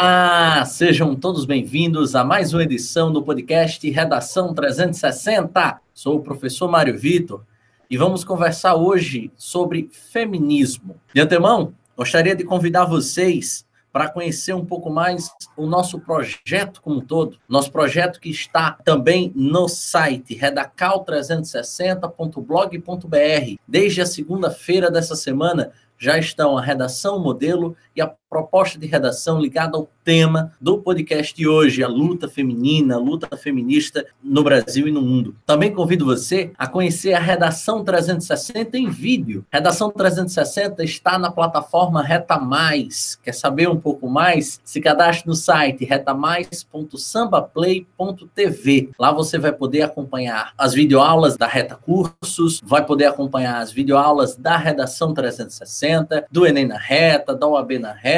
Olá, sejam todos bem-vindos a mais uma edição do podcast Redação 360. Sou o professor Mário Vitor e vamos conversar hoje sobre feminismo. De antemão, gostaria de convidar vocês para conhecer um pouco mais o nosso projeto como um todo. Nosso projeto que está também no site redacal360.blog.br. Desde a segunda-feira dessa semana já estão a redação modelo e a proposta de redação ligada ao tema do podcast de hoje, a luta feminina, a luta feminista no Brasil e no mundo. Também convido você a conhecer a Redação 360 em vídeo. Redação 360 está na plataforma Reta Mais. Quer saber um pouco mais? Se cadastre no site retamais.sambaplay.tv. Lá você vai poder acompanhar as videoaulas da Reta Cursos, vai poder acompanhar as videoaulas da Redação 360, do Enem na Reta, da OAB na Reta,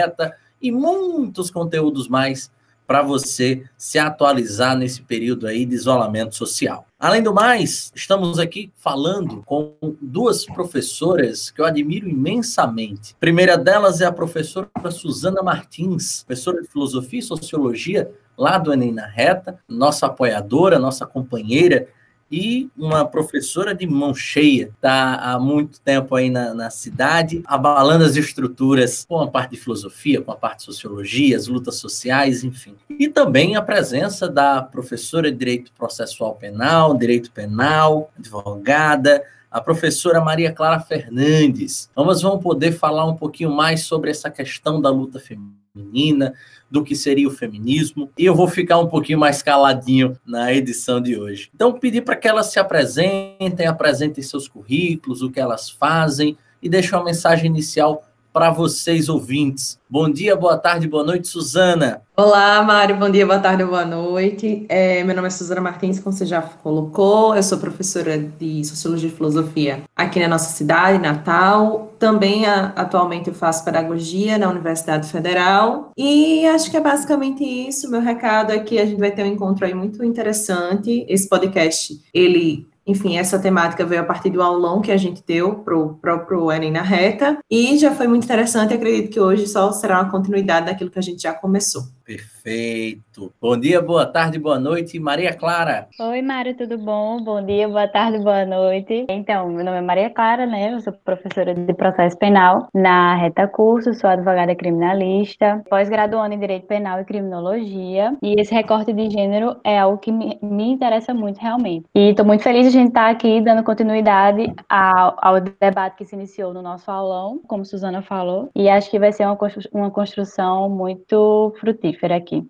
e muitos conteúdos mais para você se atualizar nesse período aí de isolamento social. Além do mais, estamos aqui falando com duas professoras que eu admiro imensamente. A primeira delas é a professora Suzana Martins, professora de Filosofia e Sociologia lá do Enem na Reta, nossa apoiadora, nossa companheira e uma professora de mão cheia, está há muito tempo aí na, na, cidade, abalando as estruturas com a parte de filosofia, com a parte de sociologia, as lutas sociais, enfim. E também a presença da professora de Direito Processual Penal, Direito Penal, advogada, a professora Maria Clara Fernandes. Vamos, vamos poder falar um pouquinho mais sobre essa questão da luta feminina, do que seria o feminismo. E eu vou ficar um pouquinho mais caladinho na edição de hoje. Então, pedir para que elas se apresentem, apresentem seus currículos, o que elas fazem e deixem uma mensagem inicial para vocês ouvintes. Bom dia, boa tarde, boa noite, Suzana. Olá, Mário, bom dia, boa tarde, boa noite. É, meu nome é Suzana Martins, como você já colocou, eu sou professora de Sociologia e Filosofia aqui na nossa cidade, Natal. Também, a, atualmente, eu faço Pedagogia na Universidade Federal. E acho que é basicamente isso. Meu recado é que a gente vai ter um encontro aí muito interessante. Esse podcast, ele enfim, essa temática veio a partir do aulão que a gente deu para o próprio Enem na reta, e já foi muito interessante, acredito que hoje só será uma continuidade daquilo que a gente já começou. Perfeito. Bom dia, boa tarde, boa noite, Maria Clara. Oi, Mário, tudo bom? Bom dia, boa tarde, boa noite. Então, meu nome é Maria Clara, né? Eu sou professora de processo penal na Reta Curso, sou advogada criminalista, pós-graduando em Direito Penal e Criminologia. E esse recorte de gênero é algo que me, me interessa muito, realmente. E estou muito feliz de a gente estar aqui dando continuidade ao, ao, debate que se iniciou no nosso aulão, como Suzana falou. E acho que vai ser uma, uma construção muito frutífera aqui.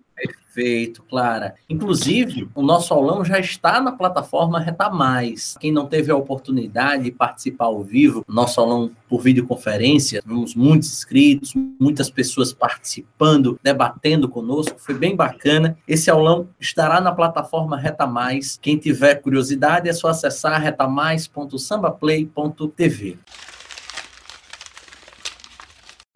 Perfeito, Clara. Inclusive, o nosso aulão já está na plataforma Reta Mais. Quem não teve a oportunidade de participar ao vivo, nosso aulão por videoconferência, temos muitos inscritos, muitais pessoas participando, debatendo conosco, foi bem bacana. Esse aulão estará na plataforma Reta Mais. Quem tiver curiosidade é só acessar retamais.sambaplay.tv.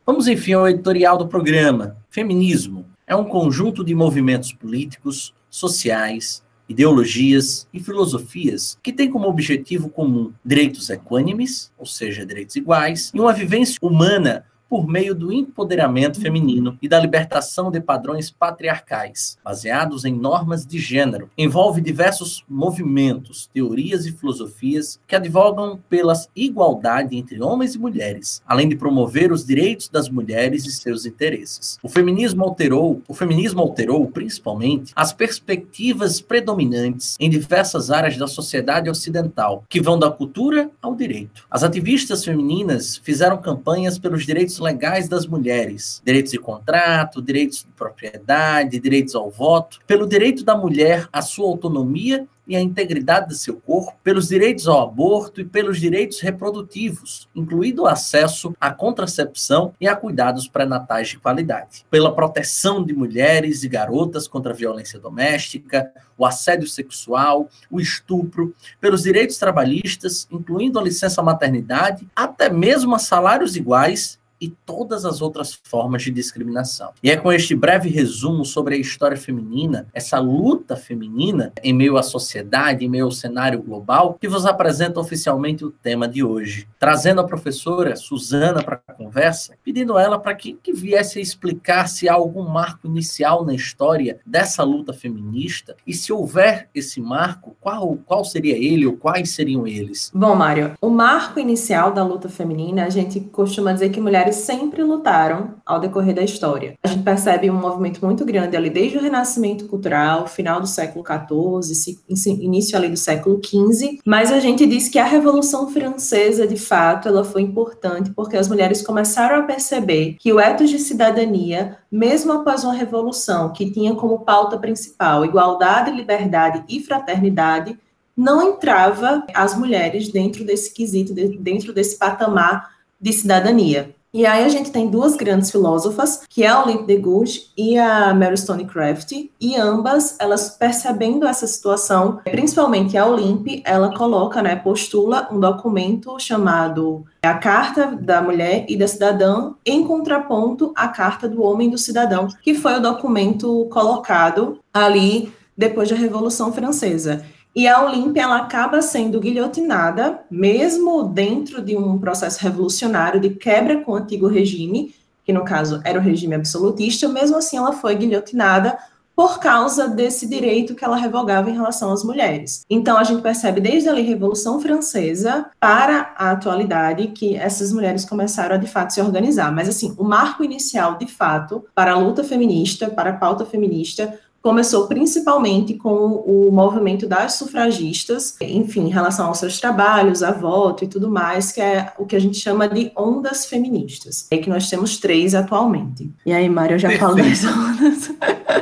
Vamos, enfim, ao editorial do programa. Feminismo é um conjunto de movimentos políticos, sociais, ideologias e filosofias que têm como objetivo comum direitos equânimes, ou seja, direitos iguais, e uma vivência humana por meio do empoderamento feminino e da libertação de padrões patriarcais, baseados em normas de gênero. Envolve diversos movimentos, teorias e filosofias que advogam pela igualdade entre homens e mulheres, além de promover os direitos das mulheres e seus interesses. O feminismo alterou, o feminismo alterou principalmente as perspectivas predominantes em diversas áreas da sociedade ocidental, que vão da cultura ao direito. As ativistas femininas fizeram campanhas pelos direitos direitos legais das mulheres, direitos de contrato, direitos de propriedade, direitos ao voto, pelo direito da mulher à sua autonomia e a integridade do seu corpo, pelos direitos ao aborto e pelos direitos reprodutivos, incluído o acesso à contracepção e a cuidados pré-natais de qualidade, pela proteção de mulheres e garotas contra a violência doméstica, o assédio sexual, o estupro, pelos direitos trabalhistas, incluindo a licença maternidade, até mesmo a salários iguais e todas as outras formas de discriminação. E é com este breve resumo sobre a história feminina, essa luta feminina em meio à sociedade, em meio ao cenário global, que vos apresento oficialmente o tema de hoje, trazendo a professora Suzana para a conversa, pedindo a ela para que, que viesse a explicar se há algum marco inicial na história dessa luta feminista e se houver esse marco, qual, qual seria ele ou quais seriam eles? Bom, Mário, o marco inicial da luta feminina, a gente costuma dizer que mulheres sempre lutaram ao decorrer da história. A gente percebe um movimento muito grande ali desde o Renascimento Cultural, final do século XIV, início ali do século XV, mas a gente diz que a Revolução Francesa, de fato, ela foi importante porque as mulheres começaram a perceber que o etos de cidadania, mesmo após uma revolução que tinha como pauta principal igualdade, liberdade e fraternidade, não entrava as mulheres dentro desse quesito, dentro desse patamar de cidadania. E aí a gente tem duas grandes filósofas, que é a Olympe de Gouges e a Mary Stonecraft, e ambas, elas percebendo essa situação, principalmente a Olympe, ela coloca, né, postula um documento chamado a Carta da Mulher e da Cidadã, em contraponto à Carta do Homem e do Cidadão, que foi o documento colocado ali depois da Revolução Francesa. E a Olímpia ela acaba sendo guilhotinada, mesmo dentro de um processo revolucionário de quebra com o antigo regime, que no caso era o regime absolutista, mesmo assim ela foi guilhotinada por causa desse direito que ela revogava em relação às mulheres. Então a gente percebe desde a Revolução Francesa para a atualidade que essas mulheres começaram a de fato se organizar. Mas assim, o marco inicial de fato para a luta feminista, para a pauta feminista, começou principalmente com o movimento das sufragistas, enfim, em relação aos seus trabalhos, a voto e tudo mais, que é o que a gente chama de ondas feministas. É que nós temos três atualmente. E aí, Mário, eu já falo das ondas.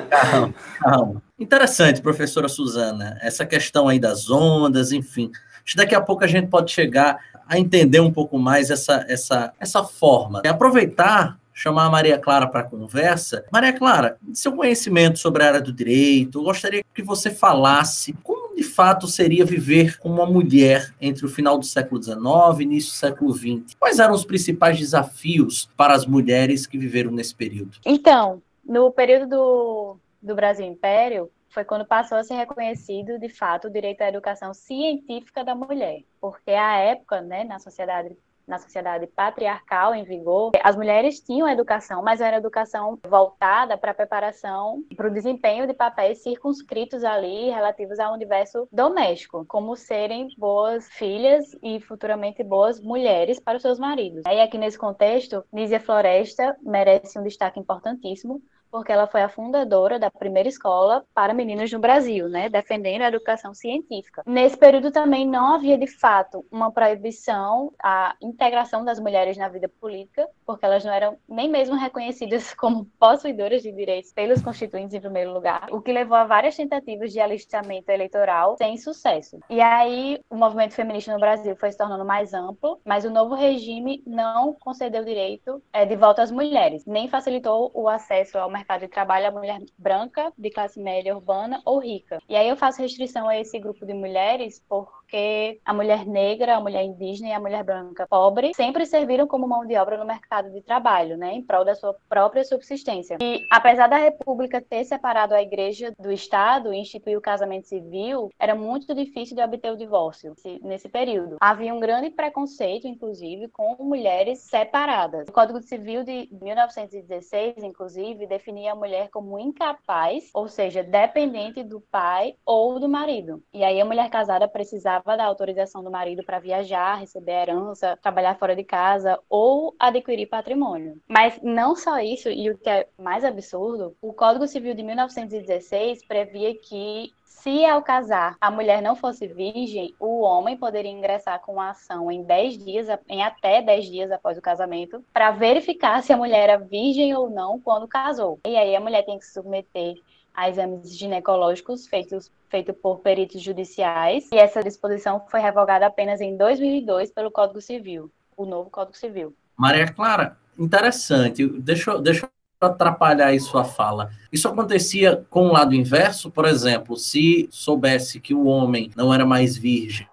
Calma, calma. Interessante, professora Suzana, essa questão aí das ondas, enfim. Acho que daqui a pouco a gente pode chegar a entender um pouco mais essa, essa, essa forma. E aproveitar chamar a Maria Clara para a conversa. Maria Clara, seu conhecimento sobre a área do direito, eu gostaria que você falasse como de fato seria viver como uma mulher entre o final do século XIX e início do século XX. Quais eram os principais desafios para as mulheres que viveram nesse período? Então, no período do, do Brasil Império, foi quando passou a ser reconhecido, de fato, o direito à educação científica da mulher. Porque a época, né, na sociedade na sociedade patriarcal em vigor, as mulheres tinham educação, mas era educação voltada para a preparação para o desempenho de papéis circunscritos ali relativos ao universo doméstico, como serem boas filhas e futuramente boas mulheres para os seus maridos. E aqui nesse contexto, Nízia Floresta merece um destaque importantíssimo, porque ela foi a fundadora da primeira escola para meninas no Brasil, né, defendendo a educação científica. Nesse período também não havia de fato uma proibição à integração das mulheres na vida política, porque elas não eram nem mesmo reconhecidas como possuidoras de direitos pelos constituintes em primeiro lugar, o que levou a várias tentativas de alistamento eleitoral sem sucesso. E aí o movimento feminista no Brasil foi se tornando mais amplo, mas o novo regime não concedeu direito é, de volta às mulheres, nem facilitou o acesso ao mercado mercado de trabalho a mulher branca, de classe média urbana ou rica. E aí eu faço restrição a esse grupo de mulheres porque a mulher negra, a mulher indígena e a mulher branca pobre sempre serviram como mão de obra no mercado de trabalho, né, em prol da sua própria subsistência. E apesar da República ter separado a igreja do Estado e instituir o casamento civil, era muito difícil de obter o divórcio nesse período. Havia um grande preconceito, inclusive, com mulheres separadas. O Código Civil de 1916, inclusive, definiu definir a mulher como incapaz, ou seja, dependente do pai ou do marido. E aí a mulher casada precisava da autorização do marido para viajar, receber herança, trabalhar fora de casa ou adquirir patrimônio. Mas não só isso, e o que é mais absurdo, o Código Civil de 1916 previa que se ao casar a mulher não fosse virgem, o homem poderia ingressar com a ação em 10 dias, em até 10 dias após o casamento, para verificar se a mulher era virgem ou não quando casou. E aí a mulher tem que se submeter a exames ginecológicos feitos feito por peritos judiciais, e essa disposição foi revogada apenas em 2002 pelo Código Civil, o novo Código Civil. Maria Clara, interessante. Deixa, deixa atrapalhar aí sua fala. Isso acontecia com o lado inverso, por exemplo, se soubesse que o homem não era mais virgem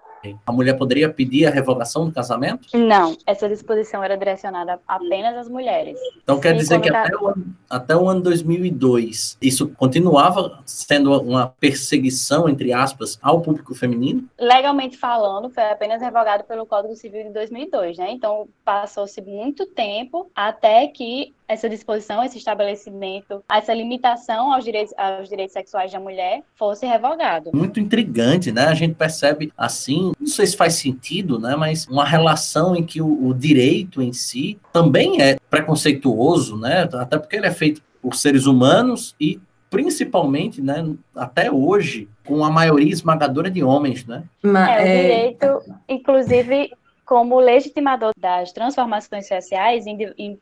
A mulher poderia pedir a revogação do casamento? Não, essa disposição era direcionada apenas às mulheres. Então quer dizer que até o, ano, até o ano 2002, isso continuava sendo uma perseguição, entre aspas, ao público feminino? Legalmente falando, foi apenas revogado pelo Código Civil de 2002, né? Então passou-se muito tempo até que essa disposição, esse estabelecimento, essa limitação aos direitos, aos direitos sexuais da mulher fosse revogado. Muito intrigante, né? A gente percebe assim, não sei se faz sentido, né? Mas uma relação em que o, o direito em si também é preconceituoso, né? Até porque ele é feito por seres humanos e principalmente, né, até hoje, com a maioria esmagadora de homens, né? Mas, é, o é, direito, inclusive, como legitimador das transformações sociais em, em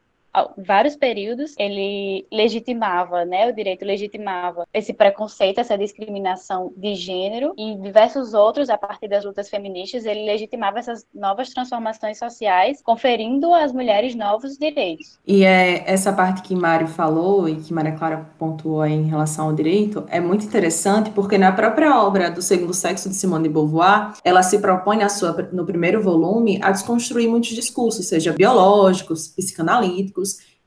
vários períodos ele legitimava, né, o direito legitimava esse preconceito, essa discriminação de gênero e diversos outros a partir das lutas feministas ele legitimava essas novas transformações sociais, conferindo às mulheres novos direitos. E é essa parte que Mário falou e que Maria Clara pontuou em relação ao direito é muito interessante porque na própria obra do Segundo Sexo de Simone de Beauvoir, ela se propõe sua no primeiro volume a desconstruir muitos discursos, seja biológicos, psicanalíticos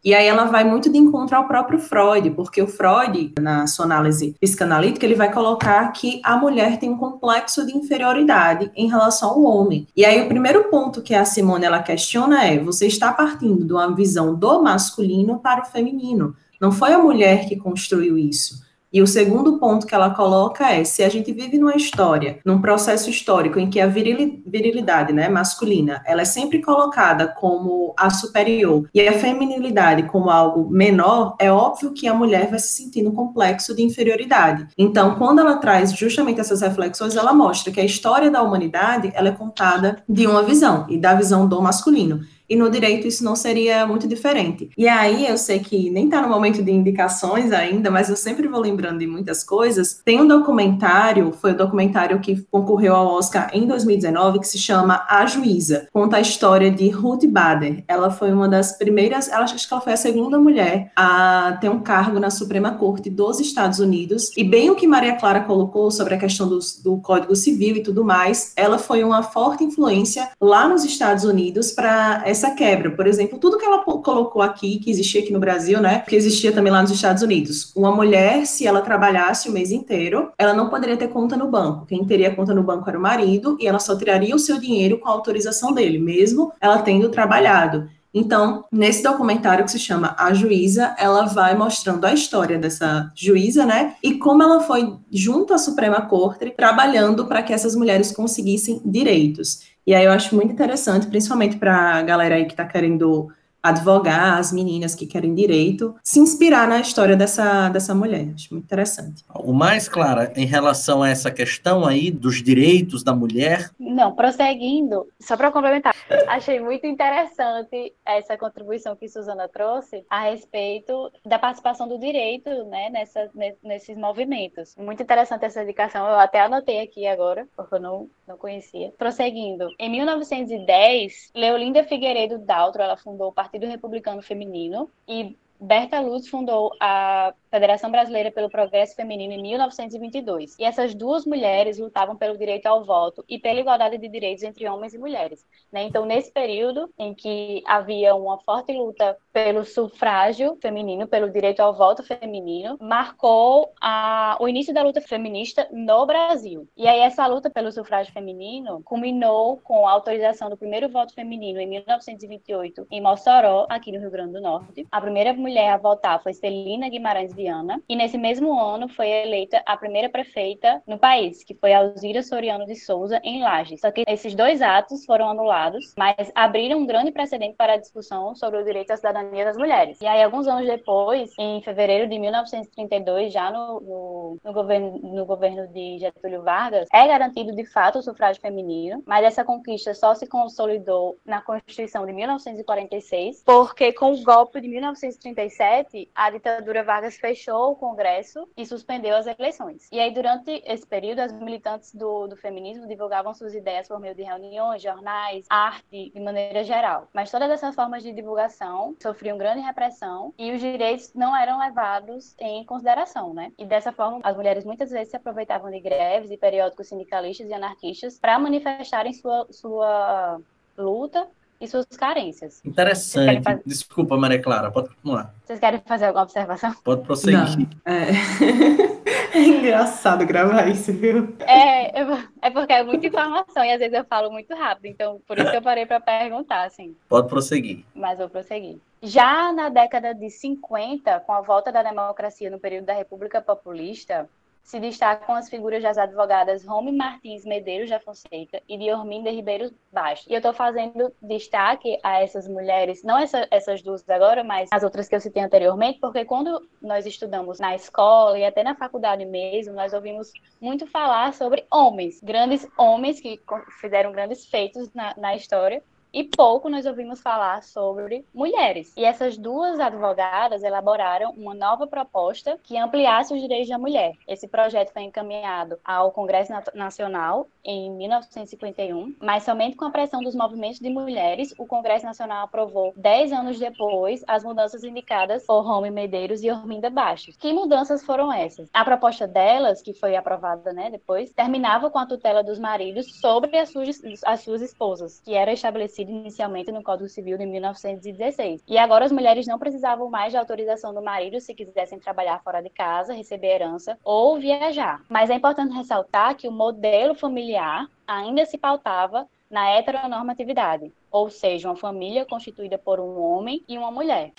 e aí ela vai muito de encontro ao próprio Freud, porque o Freud, na sua análise psicanalítica, ele vai colocar que a mulher tem um complexo de inferioridade em relação ao homem. E aí o primeiro ponto que a Simone ela questiona é: você está partindo de uma visão do masculino para o feminino. Não foi a mulher que construiu isso. E o segundo ponto que ela coloca é: se a gente vive numa história, num processo histórico em que a virilidade né, masculina ela é sempre colocada como a superior e a feminilidade como algo menor, é óbvio que a mulher vai se sentir no complexo de inferioridade. Então, quando ela traz justamente essas reflexões, ela mostra que a história da humanidade ela é contada de uma visão e da visão do masculino e no direito isso não seria muito diferente. E aí eu sei que nem está no momento de indicações ainda, mas eu sempre vou lembrando de muitas coisas. Tem um documentário, foi o documentário que concorreu ao Oscar em 2019, que se chama A Juíza. Conta a história de Ruth Bader. Ela foi uma das primeiras, ela, acho que ela foi a segunda mulher a ter um cargo na Suprema Corte dos Estados Unidos. E bem o que Maria Clara colocou sobre a questão do, do Código Civil e tudo mais, ela foi uma forte influência lá nos Estados Unidos para essa quebra. Por exemplo, tudo que ela colocou aqui, que existia aqui no Brasil, né, que existia também lá nos Estados Unidos. Uma mulher, se ela trabalhasse o mês inteiro, ela não poderia ter conta no banco. Quem teria conta no banco era o marido e ela só tiraria o seu dinheiro com a autorização dele, mesmo ela tendo trabalhado. Então, nesse documentário que se chama A Juíza, ela vai mostrando a história dessa juíza, né? E como ela foi junto à Suprema Corte trabalhando para que essas mulheres conseguissem direitos. E aí eu acho muito interessante, principalmente para a galera aí que está querendo advogar, as meninas que querem direito, se inspirar na história dessa, dessa mulher. Acho muito interessante. Algo mais, Clara, em relação a essa questão aí dos direitos da mulher? Não, prosseguindo, só para complementar, achei muito interessante essa contribuição que Suzana trouxe a respeito da participação do direito né, nessa, nesses movimentos. Muito interessante essa indicação, eu até anotei aqui agora, porque eu não, não conhecia. Prosseguindo, em 1910, Leolinda Figueiredo Daltro, ela fundou o Partido Partido Republicano Feminino e Berta Lutz fundou a Federação Brasileira pelo Progresso Feminino em 1922. E essas duas mulheres lutavam pelo direito ao voto e pela igualdade de direitos entre homens e mulheres. Né? Então, nesse período em que havia uma forte luta pelo sufrágio feminino, pelo direito ao voto feminino, marcou a, o início da luta feminista no Brasil. E aí, essa luta pelo sufrágio feminino culminou com a autorização do primeiro voto feminino em 1928 em Mossoró, aqui no Rio Grande do Norte. A primeira mulher a votar foi Celina Guimarães E nesse mesmo ano foi eleita a primeira prefeita no país, que foi Alzira Soriano de Souza, em Lages. Só que esses dois atos foram anulados, mas abriram um grande precedente para a discussão sobre o direito à cidadania das mulheres. E aí, alguns anos depois, em fevereiro de 1932, já no, no, no governo, no governo de Getúlio Vargas, é garantido de fato o sufrágio feminino, mas essa conquista só se consolidou na Constituição de 1946, porque com o golpe de 1937, a ditadura Vargas fez fechou o Congresso e suspendeu as eleições. E aí, durante esse período, as militantes do, do feminismo divulgavam suas ideias por meio de reuniões, jornais, arte, de maneira geral. Mas todas essas formas de divulgação sofriam grande repressão e os direitos não eram levados em consideração, né? E dessa forma, as mulheres muitas vezes se aproveitavam de greves e periódicos sindicalistas e anarquistas para manifestarem sua, sua luta e suas carências. Interessante. Fazer... Desculpa, Maria Clara, pode continuar. Vocês querem fazer alguma observação? Pode prosseguir. É. é. engraçado gravar isso, viu? É, é porque é muita informação e às vezes eu falo muito rápido, então por isso que eu parei para perguntar, assim. Pode prosseguir. Mas vou prosseguir. Já na década de 50, com a volta da democracia no período da República Populista, se destacam as figuras das advogadas Rome Martins Medeiros da Fonseca e de Ribeiro Baixo. E eu estou fazendo destaque a essas mulheres, não essa, essas duas agora, mas as outras que eu citei anteriormente, porque quando nós estudamos na escola e até na faculdade mesmo, nós ouvimos muito falar sobre homens, grandes homens que fizeram grandes feitos na, na história, e pouco nós ouvimos falar sobre mulheres. E essas duas advogadas elaboraram uma nova proposta que ampliasse os direitos da mulher. Esse projeto foi encaminhado ao Congresso Nacional em 1951, mas somente com a pressão dos movimentos de mulheres, o Congresso Nacional aprovou, dez anos depois, as mudanças indicadas por Rome Medeiros e Orminda Bastos. Que mudanças foram essas? A proposta delas, que foi aprovada né, depois, terminava com a tutela dos maridos sobre as suas, as suas esposas, que era estabelecida inicialmente no Código Civil de 1916. E agora as mulheres não precisavam mais de autorização do marido se quisessem trabalhar fora de casa, receber herança ou viajar. Mas é importante ressaltar que o modelo familiar ainda se pautava na heteronormatividade, ou seja, uma família constituída por um homem e uma mulher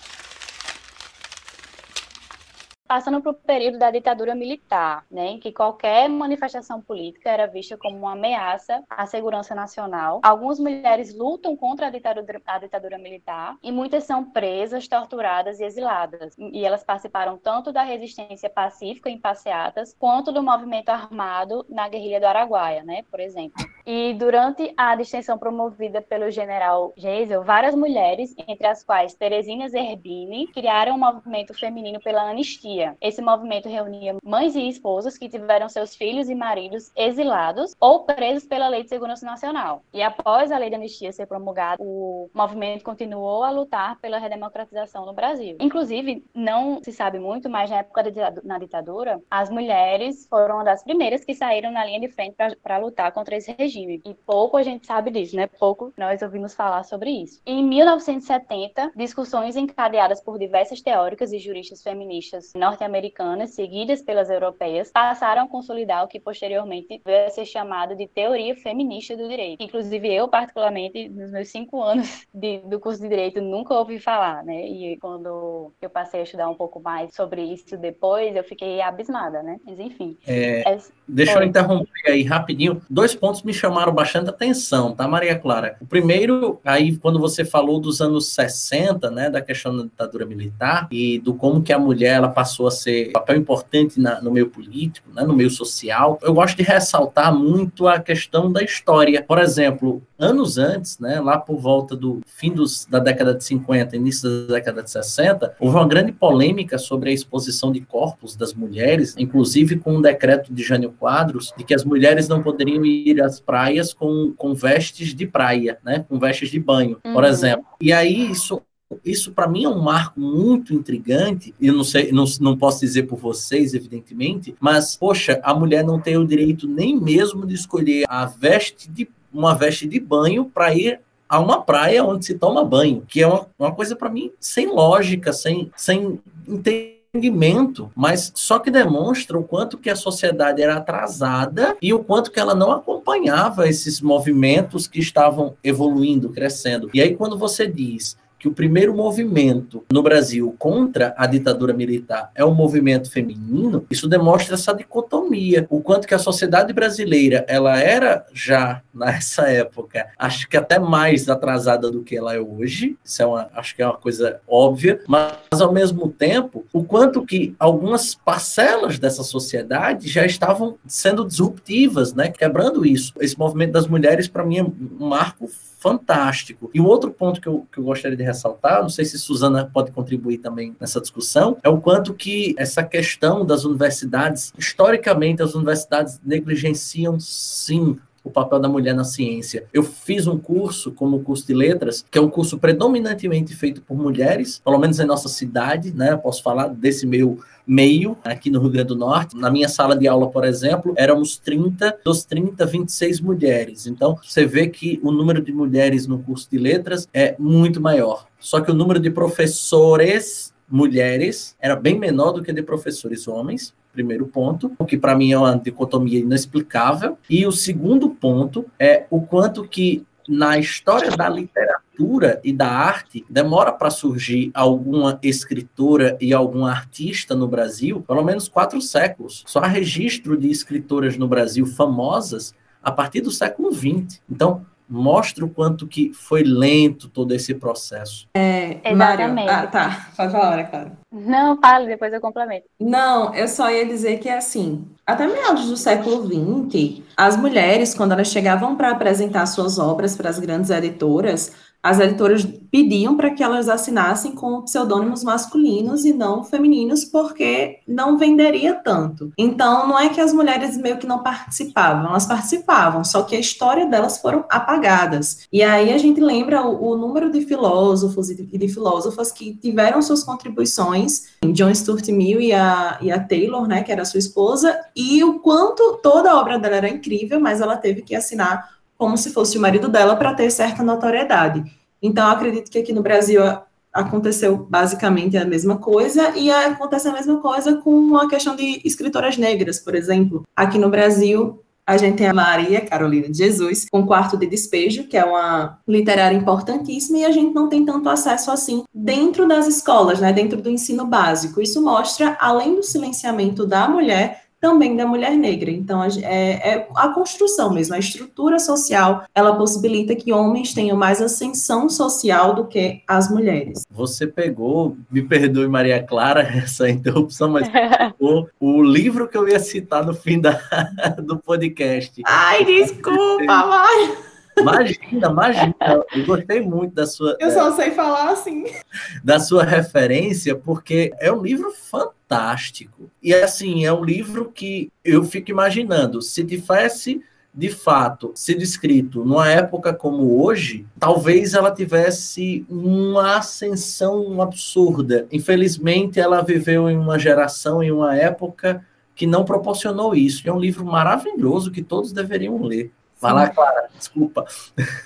passando para o período da ditadura militar, né, em que qualquer manifestação política era vista como uma ameaça à segurança nacional. Algumas mulheres lutam contra a ditadura, a ditadura militar e muitas são presas, torturadas e exiladas. E elas participaram tanto da resistência pacífica em passeatas, quanto do movimento armado na guerrilha do Araguaia, né, por exemplo. E durante a distensão promovida pelo general Geisel, várias mulheres, entre as quais Teresina Zerbini, criaram um movimento feminino pela anistia esse movimento reunia mães e esposas que tiveram seus filhos e maridos exilados ou presos pela Lei de Segurança Nacional. E após a Lei de Anistia ser promulgada, o movimento continuou a lutar pela redemocratização no Brasil. Inclusive, não se sabe muito, mas na época da ditadura, as mulheres foram uma das primeiras que saíram na linha de frente para lutar contra esse regime. E pouco a gente sabe disso, né? Pouco nós ouvimos falar sobre isso. Em 1970, discussões encadeadas por diversas teóricas e juristas feministas norte-americanas, seguidas pelas europeias, passaram a consolidar o que posteriormente veio a ser chamado de teoria feminista do direito. Inclusive, eu, particularmente, nos meus cinco anos de, do curso de direito, nunca ouvi falar, né? E quando eu passei a estudar um pouco mais sobre isso depois, eu fiquei abismada, né? Mas, enfim. É, é... Deixa eu interromper aí rapidinho. Dois pontos me chamaram bastante atenção, tá, Maria Clara? O primeiro, aí, quando você falou dos anos 60, né, da questão da ditadura militar e do como que a mulher ela passou passou a ser um papel importante na, no meio político, né, no meio social, eu gosto de ressaltar muito a questão da história. Por exemplo, anos antes, né, lá por volta do fim dos, da década de 50, início da década de 60, houve uma grande polêmica sobre a exposição de corpos das mulheres, inclusive com um decreto de Jânio Quadros, de que as mulheres não poderiam ir às praias com, com vestes de praia, né, com vestes de banho, uhum. por exemplo. E aí isso isso para mim é um marco muito intrigante, e não sei, não, não posso dizer por vocês, evidentemente, mas, poxa, a mulher não tem o direito nem mesmo de escolher a veste de uma veste de banho para ir a uma praia onde se toma banho, que é uma, uma coisa para mim sem lógica, sem, sem entendimento, mas só que demonstra o quanto que a sociedade era atrasada e o quanto que ela não acompanhava esses movimentos que estavam evoluindo, crescendo. E aí quando você diz que o primeiro movimento no Brasil contra a ditadura militar é um movimento feminino, isso demonstra essa dicotomia, o quanto que a sociedade brasileira, ela era já nessa época, acho que até mais atrasada do que ela é hoje, isso é uma, acho que é uma coisa óbvia, mas ao mesmo tempo, o quanto que algumas parcelas dessa sociedade já estavam sendo disruptivas, né, quebrando isso. Esse movimento das mulheres para mim é um marco fantástico. E o outro ponto que eu, que eu gostaria de ressaltar, não sei se Suzana pode contribuir também nessa discussão, é o quanto que essa questão das universidades, historicamente, as universidades negligenciam sim o papel da mulher na ciência. Eu fiz um curso, como o curso de letras, que é um curso predominantemente feito por mulheres, pelo menos em nossa cidade, né? Posso falar desse meu meio aqui no Rio Grande do Norte. Na minha sala de aula, por exemplo, éramos 30, dos 30, 26 mulheres. Então, você vê que o número de mulheres no curso de letras é muito maior. Só que o número de professores mulheres era bem menor do que de professores homens primeiro ponto, o que para mim é uma dicotomia inexplicável. E o segundo ponto é o quanto que na história da literatura e da arte demora para surgir alguma escritora e algum artista no Brasil, pelo menos quatro séculos. Só há registro de escritoras no Brasil famosas a partir do século XX. Então, mostra o quanto que foi lento todo esse processo. É, Exatamente. Mário, ah, tá, pode falar, é claro. Não, fale, depois eu complemento. Não, eu só ia dizer que é assim, até meados do século XX, as mulheres, quando elas chegavam para apresentar suas obras para as grandes editoras, as editoras pediam para que elas assinassem com pseudônimos masculinos e não femininos, porque não venderia tanto. Então, não é que as mulheres meio que não participavam, elas participavam, só que a história delas foram apagadas. E aí a gente lembra o, o número de filósofos e de, de filósofas que tiveram suas contribuições, John Stuart Mill e a, e a Taylor, né, que era sua esposa, e o quanto toda a obra dela era incrível, mas ela teve que assinar como se fosse o marido dela para ter certa notoriedade. Então, acredito que aqui no Brasil aconteceu basicamente a mesma coisa e acontece a mesma coisa com a questão de escritoras negras, por exemplo. Aqui no Brasil, a gente tem a Maria Carolina de Jesus, com Quarto de Despejo, que é uma literária importantíssima, e a gente não tem tanto acesso assim dentro das escolas, né, dentro do ensino básico. Isso mostra, além do silenciamento da mulher, também da mulher negra. Então, é, é, a construção mesmo, a estrutura social, ela possibilita que homens tenham mais ascensão social do que as mulheres. Você pegou, me perdoe, Maria Clara, essa interrupção, mas o, o livro que eu ia citar no fim da, do podcast. Ai, desculpa, Mário. Imagina, imagina. Eu gostei muito da sua. Eu só sei falar assim. Da sua referência, porque é um livro fantástico fantástico. E assim, é um livro que eu fico imaginando, se tivesse de fato sido escrito numa época como hoje, talvez ela tivesse uma ascensão absurda. Infelizmente, ela viveu em uma geração, em uma época que não proporcionou isso. é um livro maravilhoso que todos deveriam ler. Vai lá, Clara, desculpa.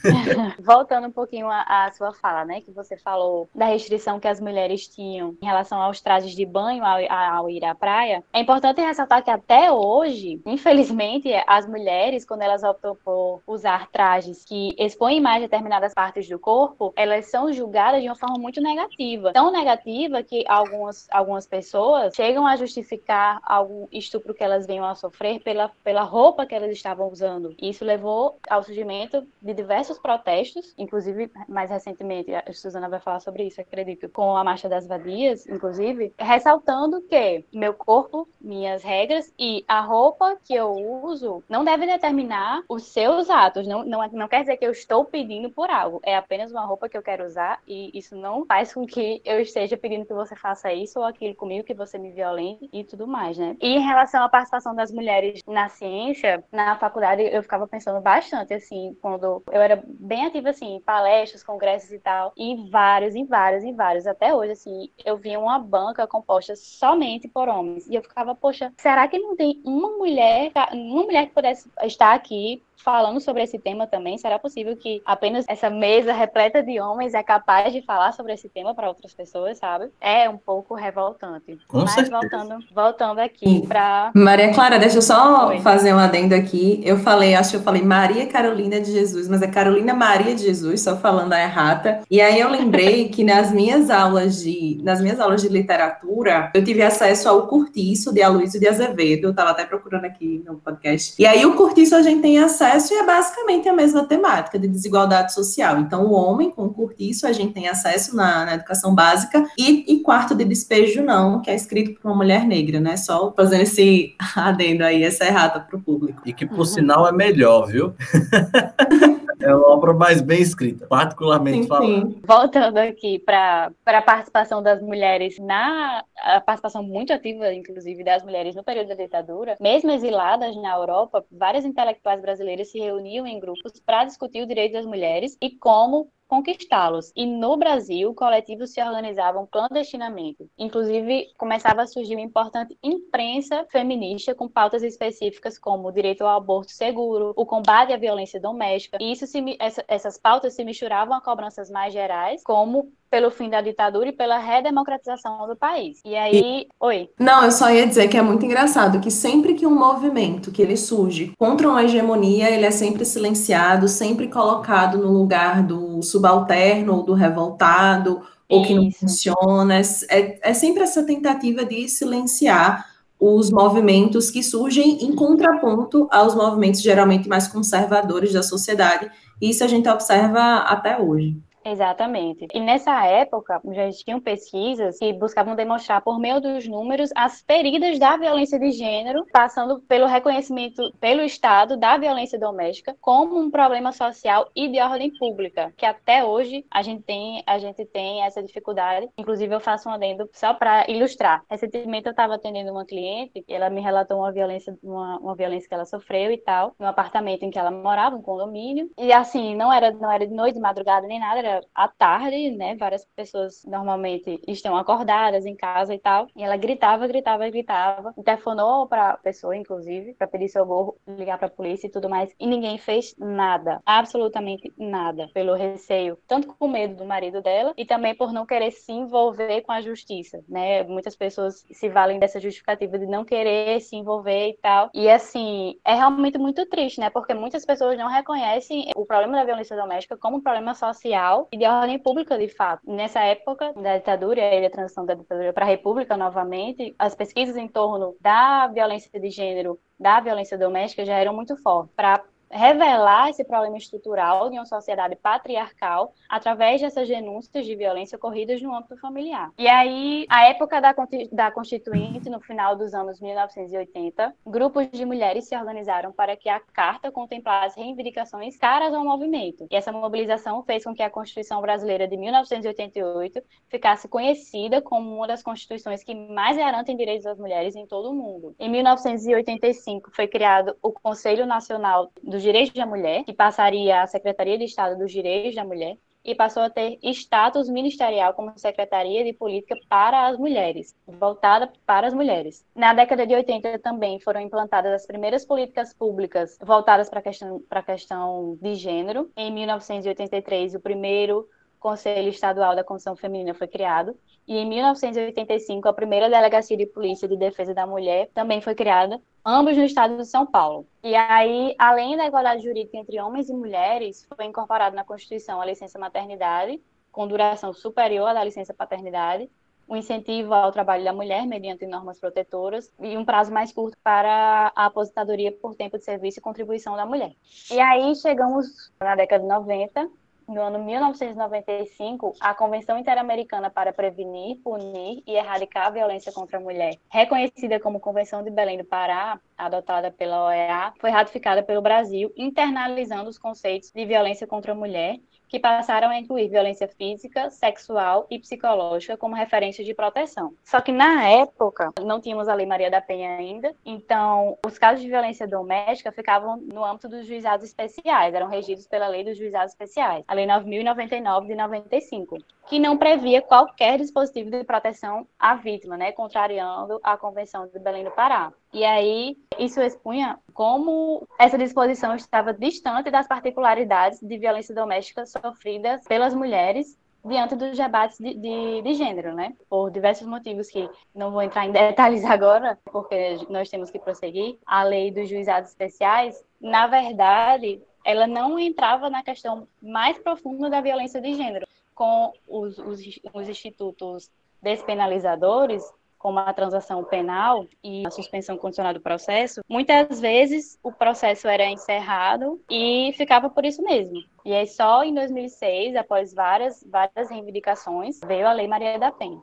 Voltando um pouquinho à, sua fala, né? Que você falou da restrição que as mulheres tinham em relação aos trajes de banho ao, ao, ir à praia. É importante ressaltar que até hoje, infelizmente, as mulheres, quando elas optam por usar trajes que expõem mais determinadas partes do corpo, elas são julgadas de uma forma muito negativa. Tão negativa que algumas, algumas pessoas chegam a justificar algum estupro que elas venham a sofrer pela, pela roupa que elas estavam usando. Isso levou levou ao surgimento de diversos protestos, inclusive mais recentemente, a Suzana vai falar sobre isso, acredito, com a Marcha das Vadias, inclusive, ressaltando que meu corpo, minhas regras e a roupa que eu uso não devem determinar os seus atos. Não, não, não quer dizer que eu estou pedindo por algo, é apenas uma roupa que eu quero usar e isso não faz com que eu esteja pedindo que você faça isso ou aquilo comigo, que você me violente e tudo mais, né? E em relação à participação das mulheres na ciência, na faculdade eu ficava pensando bastante, assim, quando eu era bem ativa, assim, em palestras, congressos e tal, e vários, e vários, e vários. Até hoje, assim, eu via uma banca composta somente por homens. E eu ficava, poxa, será que não tem uma mulher, uma mulher que pudesse estar aqui falando sobre esse tema também. Será possível que apenas essa mesa repleta de homens é capaz de falar sobre esse tema para outras pessoas, sabe? É um pouco revoltante. Com Mas certeza. voltando, voltando aqui para Maria Clara, deixa eu só Oi. fazer um adendo aqui. Eu falei, acho que eu falei Maria Carolina de Jesus, mas é Carolina Maria de Jesus, só falando a errata. E aí eu lembrei que nas minhas aulas de nas minhas aulas de literatura, eu tive acesso ao Curtiço de Aloysio de Azevedo, eu estava até procurando aqui no podcast. E aí o Curtiço a gente tem acesso acesso e é basicamente a mesma temática de desigualdade social. Então, o homem com curtiço, a gente tem acesso na, na educação básica, e, e, quarto de despejo não, que é escrito por uma mulher negra, né? Só fazendo esse adendo aí, essa errata para o público. E que, por sinal, é melhor, viu? É uma obra mais bem escrita, particularmente sim, falando. Sim. Voltando aqui para a participação das mulheres na a participação muito ativa, inclusive, das mulheres no período da ditadura, mesmo exiladas na Europa, várias intelectuais brasileiras se reuniam em grupos para discutir o direito das mulheres e como conquistá-los. E no Brasil, coletivos se organizavam clandestinamente. Inclusive, começava a surgir uma importante imprensa feminista com pautas específicas como o direito ao aborto seguro, o combate à violência doméstica. E isso se, essa, essas pautas se misturavam a cobranças mais gerais, como pelo fim da ditadura e pela redemocratização do país. E aí, e... oi. Não, eu só ia dizer que é muito engraçado que sempre que um movimento que ele surge contra uma hegemonia, ele é sempre silenciado, sempre colocado no lugar do subalterno ou do revoltado ou que não funciona. É, é sempre essa tentativa de silenciar os movimentos que surgem em contraponto aos movimentos geralmente mais conservadores da sociedade. Isso a gente observa até hoje. Exatamente. E nessa época, já existiam pesquisas que buscavam demonstrar, por meio dos números, as feridas da violência de gênero, passando pelo reconhecimento pelo Estado da violência doméstica como um problema social e de ordem pública, que até hoje a gente tem, a gente tem essa dificuldade. Inclusive, eu faço um adendo só para ilustrar. Recentemente, eu estava atendendo uma cliente e ela me relatou uma violência, uma, uma violência que ela sofreu e tal, no apartamento em que ela morava, um condomínio. E assim, não era, não era de noite, de madrugada, nem nada, era à tarde, né? Várias pessoas normalmente estão acordadas em casa e tal. E ela gritava, gritava, gritava. Telefonou para a pessoa, inclusive, para pedir socorro, ligar para a polícia e tudo mais. E ninguém fez nada, absolutamente nada, pelo receio, tanto com medo do marido dela e também por não querer se envolver com a justiça, né? Muitas pessoas se valem dessa justificativa de não querer se envolver e tal. E assim, é realmente muito triste, né? Porque muitas pessoas não reconhecem o problema da violência doméstica como um problema social e de ordem pública, de fato. Nessa época da ditadura e da transição da ditadura para a república novamente, as pesquisas em torno da violência de gênero, da violência doméstica já eram muito fortes para revelar esse problema estrutural de uma sociedade patriarcal através dessas denúncias de violência ocorridas no âmbito familiar. E aí, a época da, da Constituinte, no final dos anos 1980, grupos de mulheres se organizaram para que a carta contemplasse reivindicações caras ao movimento. E essa mobilização fez com que a Constituição brasileira de 1988 ficasse conhecida como uma das constituições que mais garantem direitos das mulheres em todo o mundo. Em 1985 foi criado o Conselho Nacional do dos Direitos da Mulher, que passaria à Secretaria de Estado dos Direitos da Mulher, e passou a ter status ministerial como Secretaria de Política para as Mulheres, voltada para as mulheres. Na década de 80 também foram implantadas as primeiras políticas públicas voltadas para a questão, para a questão de gênero. Em 1983, o primeiro Conselho Estadual da Condição Feminina foi criado, e em 1985 a primeira Delegacia de Polícia de Defesa da Mulher também foi criada, ambos no estado de São Paulo. E aí, além da igualdade jurídica entre homens e mulheres, foi incorporado na Constituição a licença maternidade, com duração superior à da licença paternidade, o um incentivo ao trabalho da mulher mediante normas protetoras e um prazo mais curto para a aposentadoria por tempo de serviço e contribuição da mulher. E aí chegamos na década de 90, no ano 1995, a Convenção Interamericana para Prevenir, Punir e Erradicar a Violência contra a Mulher, reconhecida como Convenção de Belém do Pará, adotada pela OEA, foi ratificada pelo Brasil, internalizando os conceitos de violência contra a mulher que passaram a incluir violência física, sexual e psicológica como referência de proteção. Só que na época não tínhamos a Lei Maria da Penha ainda, então os casos de violência doméstica ficavam no âmbito dos juizados especiais, eram regidos pela Lei dos Juizados Especiais, a Lei 9099 de 95, que não previa qualquer dispositivo de proteção à vítima, né, contrariando a Convenção de Belém do Pará. E aí, isso expunha como essa disposição estava distante das particularidades de violência doméstica sofridas pelas mulheres diante dos debates de, de, de, gênero, né? Por diversos motivos que não vou entrar em detalhes agora, porque nós temos que prosseguir. A lei dos juizados especiais, na verdade, ela não entrava na questão mais profunda da violência de gênero. Com os, os, os institutos despenalizadores, como a transação penal e a suspensão condicional do processo, muitas vezes o processo era encerrado e ficava por isso mesmo. E aí só em 2006, após várias várias reivindicações, veio a Lei Maria da Penha.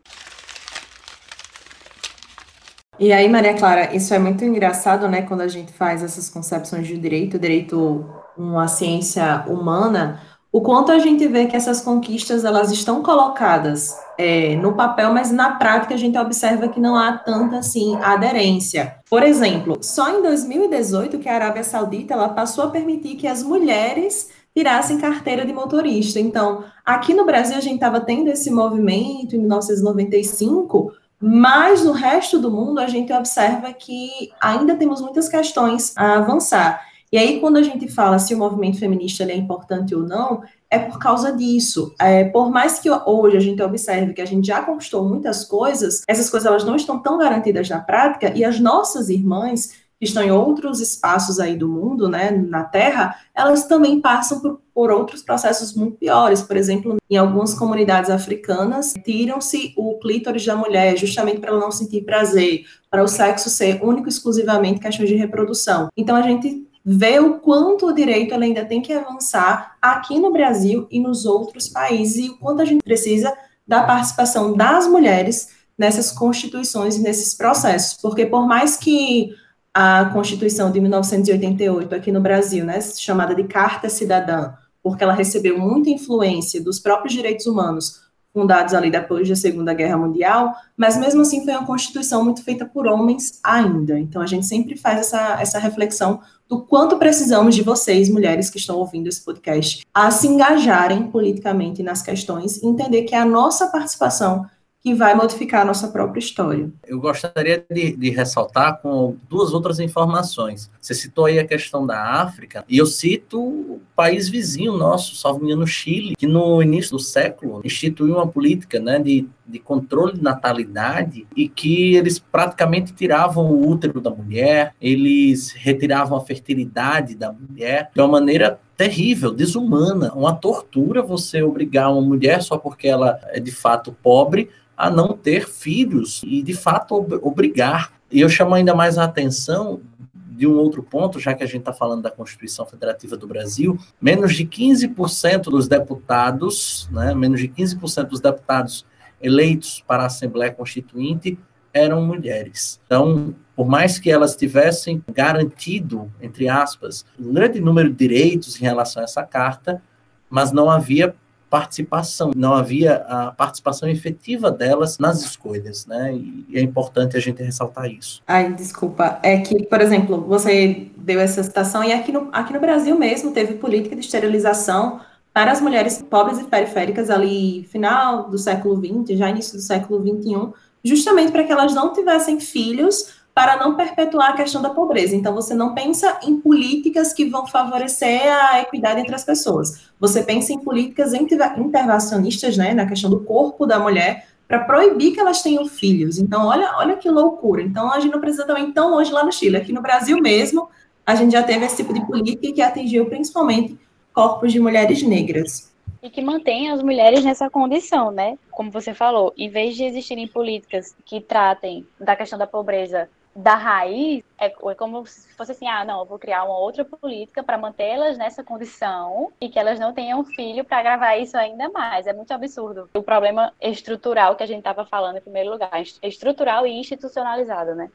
E aí, Maria Clara, isso é muito engraçado, né, quando a gente faz essas concepções de direito, direito uma ciência humana, o quanto a gente vê que essas conquistas elas estão colocadas é, no papel, mas na prática a gente observa que não há tanta assim aderência. Por exemplo, só em 2018 que a Arábia Saudita ela passou a permitir que as mulheres tirassem carteira de motorista. Então, aqui no Brasil a gente estava tendo esse movimento em 1995, mas no resto do mundo a gente observa que ainda temos muitas questões a avançar. E aí, quando a gente fala se o movimento feminista é importante ou não, é por causa disso. É, por mais que hoje a gente observe que a gente já conquistou muitas coisas, essas coisas elas não estão tão garantidas na prática, e as nossas irmãs que estão em outros espaços aí do mundo, né, na Terra, elas também passam por, por outros processos muito piores. Por exemplo, em algumas comunidades africanas, tiram-se o clítoris da mulher justamente para ela não sentir prazer, para o sexo ser único exclusivamente questão de reprodução. Então a gente ver o quanto o direito ainda tem que avançar aqui no Brasil e nos outros países, e o quanto a gente precisa da participação das mulheres nessas constituições e nesses processos, porque por mais que a Constituição de 1988 aqui no Brasil, né, chamada de Carta Cidadã, porque ela recebeu muita influência dos próprios direitos humanos fundados ali depois da Segunda Guerra Mundial, mas mesmo assim foi uma constituição muito feita por homens ainda. Então a gente sempre faz essa, essa reflexão do quanto precisamos de vocês, mulheres que estão ouvindo esse podcast, a se engajarem politicamente nas questões entender que a nossa participação que vai modificar a nossa própria história. Eu gostaria de, de, ressaltar com duas outras informações. Você citou aí a questão da África, e eu cito o país vizinho nosso, salvo no Chile, que no início do século instituiu uma política né, de, de controle de natalidade e que eles praticamente tiravam o útero da mulher, eles retiravam a fertilidade da mulher de uma maneira terrível, desumana, uma tortura você obrigar uma mulher só porque ela é de fato pobre a não ter filhos e, de fato, ob obrigar. E eu chamo ainda mais a atenção de um outro ponto, já que a gente está falando da Constituição Federativa do Brasil, menos de 15% dos deputados, né, menos de 15% dos deputados eleitos para a Assembleia Constituinte eram mulheres. Então, por mais que elas tivessem garantido, entre aspas, um grande número de direitos em relação a essa carta, mas não havia participação, não havia a participação efetiva delas nas escolhas, né? E é importante a gente ressaltar isso. Ai, desculpa, é que, por exemplo, você deu essa citação e aqui no, aqui no Brasil mesmo teve política de esterilização para as mulheres pobres e periféricas ali final do século XX, já início do século XXI, justamente para que elas não tivessem filhos para não perpetuar a questão da pobreza. Então, você não pensa em políticas que vão favorecer a equidade entre as pessoas. Você pensa em políticas intervencionistas, né, na questão do corpo da mulher, para proibir que elas tenham filhos. Então, olha, olha que loucura. Então, a gente não precisa também tão longe lá no Chile. Aqui no Brasil mesmo, a gente já teve esse tipo de política que atingiu principalmente corpos de mulheres negras. E que mantém as mulheres nessa condição, né? Como você falou, em vez de existirem políticas que tratem da questão da pobreza da raiz é, é, como se fosse assim, ah, não, eu vou criar uma outra política para mantê-las nessa condição e que elas não tenham filho para agravar isso ainda mais. É muito absurdo. O problema estrutural que a gente estava falando em primeiro lugar, estrutural e institucionalizado, né?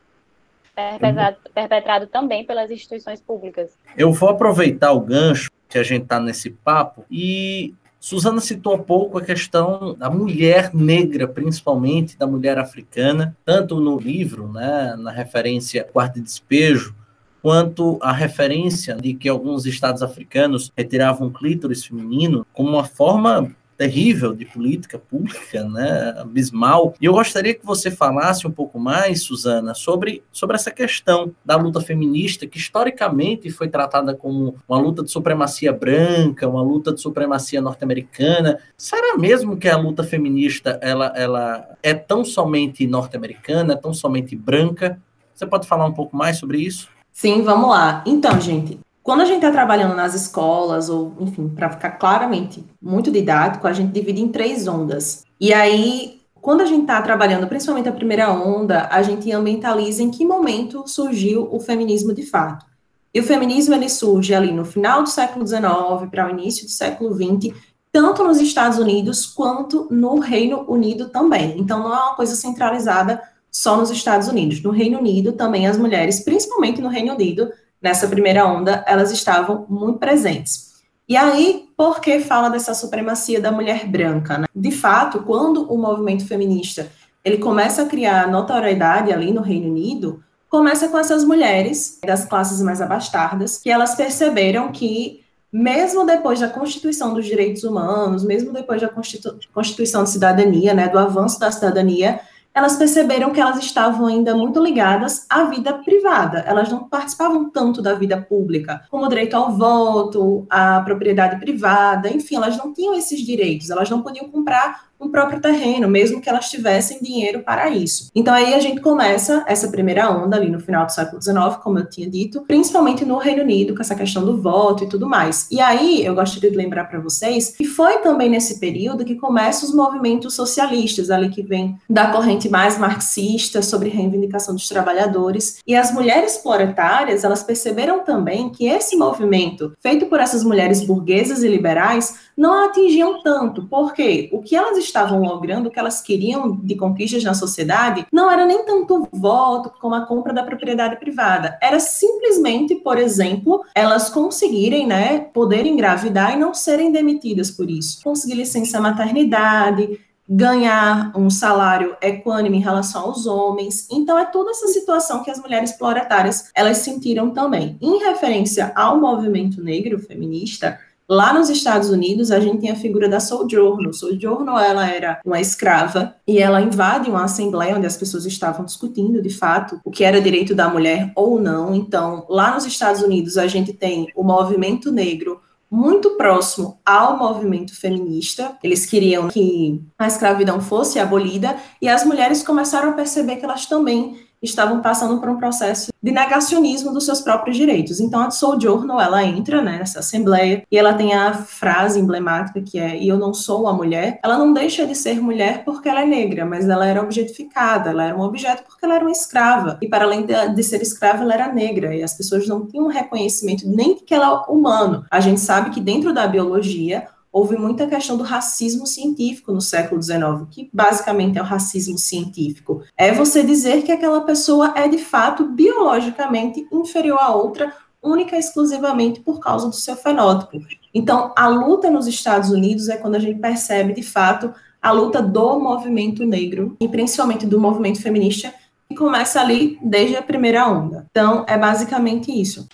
Perpetrado, perpetrado também pelas instituições públicas. Eu vou aproveitar o gancho que a gente está nesse papo e Suzana citou há pouco a questão da mulher negra, principalmente da mulher africana, tanto no livro, né, na referência Quarto de Despejo, quanto a referência de que alguns estados africanos retiravam clítoris feminino como uma forma terrível de política pública, né, abismal. E eu gostaria que você falasse um pouco mais, Suzana, sobre, sobre essa questão da luta feminista, que historicamente foi tratada como uma luta de supremacia branca, uma luta de supremacia norte-americana. Será mesmo que a luta feminista ela, ela é tão somente norte-americana, é tão somente branca? Você pode falar um pouco mais sobre isso? Sim, vamos lá. Então, gente, quando a gente está trabalhando nas escolas, ou, enfim, para ficar claramente muito didático, a gente divide em três ondas. E aí, quando a gente está trabalhando, principalmente a primeira onda, a gente ambientaliza em que momento surgiu o feminismo de fato. E o feminismo ele surge ali no final do século XIX para o início do século XX, tanto nos Estados Unidos quanto no Reino Unido também. Então não é uma coisa centralizada só nos Estados Unidos. No Reino Unido, também as mulheres, principalmente no Reino Unido, nessa primeira onda, elas estavam muito presentes. E aí, por que fala dessa supremacia da mulher branca? Né? De fato, quando o movimento feminista ele começa a criar notoriedade ali no Reino Unido, começa com essas mulheres das classes mais abastadas, que elas perceberam que mesmo depois da Constituição dos Direitos Humanos, mesmo depois da Constitu Constituição de Cidadania, né, do avanço da cidadania, elas perceberam que elas estavam ainda muito ligadas à vida privada. Elas não participavam tanto da vida pública, como o direito ao voto, a propriedade privada, enfim, elas não tinham esses direitos, elas não podiam comprar um próprio terreno, mesmo que elas tivessem dinheiro para isso. Então aí a gente começa essa primeira onda ali no final do século XIX, como eu tinha dito, principalmente no Reino Unido, com essa questão do voto e tudo mais. E aí eu gostaria de lembrar para vocês que foi também nesse período que começam os movimentos socialistas, ali que vem da corrente mais marxista sobre reivindicação dos trabalhadores. E as mulheres proletárias, elas perceberam também que esse movimento, feito por essas mulheres burguesas e liberais, não atingiam tanto, porque o que elas estavam logrando, o que elas queriam de conquistas na sociedade, não era nem tanto voto como a compra da propriedade privada, era simplesmente, por exemplo, elas conseguirem, né, poder engravidar e não serem demitidas por isso, conseguir licença maternidade, ganhar um salário equânime em relação aos homens. Então é toda essa situação que as mulheres proletárias elas sentiram também. Em referência ao movimento negro feminista, Lá nos Estados Unidos, a gente tem a figura da Sojourner. Sojourner, ela era uma escrava e ela invade uma assembleia onde as pessoas estavam discutindo, de fato, o que era direito da mulher ou não. Então, lá nos Estados Unidos, a gente tem o movimento negro muito próximo ao movimento feminista. Eles queriam que a escravidão fosse abolida e as mulheres começaram a perceber que elas também estavam passando por um processo de negacionismo dos seus próprios direitos. Então, a Sojourner, ela entra né, nessa assembleia e ela tem a frase emblemática que é e eu não sou uma mulher. Ela não deixa de ser mulher porque ela é negra, mas ela era objetificada, ela era um objeto porque ela era uma escrava. E para além de, ser escrava, ela era negra e as pessoas não tinham reconhecimento nem que ela é humano. A gente sabe que dentro da biologia houve muita questão do racismo científico no século XIX, que basicamente é o racismo científico. É você dizer que aquela pessoa é de fato biologicamente inferior à outra, única e exclusivamente por causa do seu fenótipo. Então, a luta nos Estados Unidos é quando a gente percebe de fato a luta do movimento negro e principalmente do movimento feminista que começa ali desde a primeira onda. Então, é basicamente isso.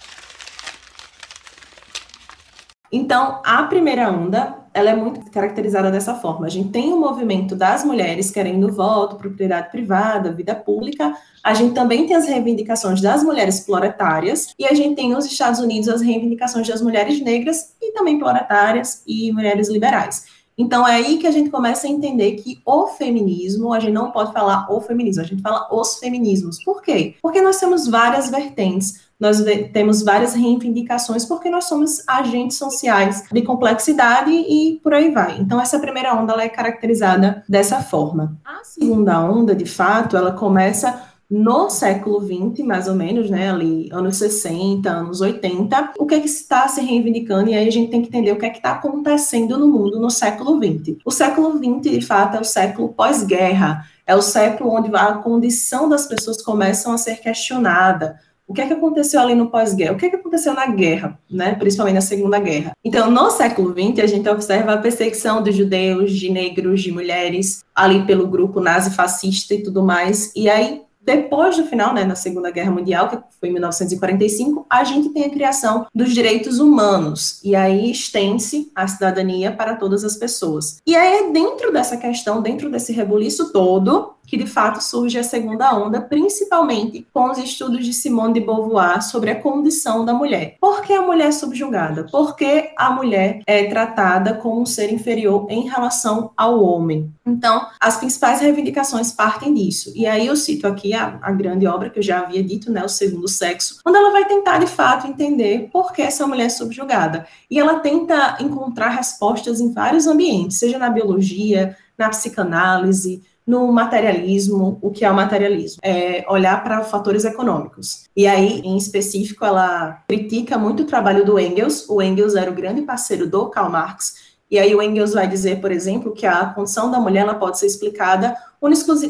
Então, a primeira onda, ela é muito caracterizada dessa forma. A gente tem o movimento das mulheres querendo voto, propriedade privada, vida pública. A gente também tem as reivindicações das mulheres proletárias e a gente tem nos Estados Unidos as reivindicações das mulheres negras e também proletárias e mulheres liberais. Então é aí que a gente começa a entender que o feminismo, a gente não pode falar o feminismo, a gente fala os feminismos. Por quê? Porque nós temos várias vertentes nós temos várias reivindicações porque nós somos agentes sociais de complexidade e por aí vai. Então, essa primeira onda ela é caracterizada dessa forma. A segunda onda, de fato, ela começa no século XX, mais ou menos, né, ali, anos 60, anos 80, o que é que está se reivindicando, e aí a gente tem que entender o que é que está acontecendo no mundo no século XX. O século XX, de fato, é o século pós-guerra, é o século onde a condição das pessoas começam a ser questionada, o que é que aconteceu ali no pós-guerra? O que é que aconteceu na guerra, né? principalmente na Segunda Guerra? Então, no século XX, a gente observa a perseguição de judeus, de negros, de mulheres, ali pelo grupo nazi-fascista e tudo mais. E aí, depois do final, né, na Segunda Guerra Mundial, que foi em 1945, a gente tem a criação dos direitos humanos, e aí estende-se a cidadania para todas as pessoas. E aí, é dentro dessa questão, dentro desse rebuliço todo, que de fato surge a segunda onda, principalmente com os estudos de Simone de Beauvoir sobre a condição da mulher. Por que a mulher é subjugada? Por que a mulher é tratada como um ser inferior em relação ao homem? Então, as principais reivindicações partem disso. E aí eu cito aqui a, a grande obra que eu já havia dito, né, O Segundo Sexo, onde ela vai tentar de fato entender por que essa mulher é subjugada. E ela tenta encontrar respostas em vários ambientes, seja na biologia, na psicanálise, no materialismo, o que é o materialismo? É olhar para fatores econômicos. E aí, em específico, ela critica muito o trabalho do Engels. O Engels era o grande parceiro do Karl Marx. E aí o Engels vai dizer, por exemplo, que a condição da mulher ela pode ser explicada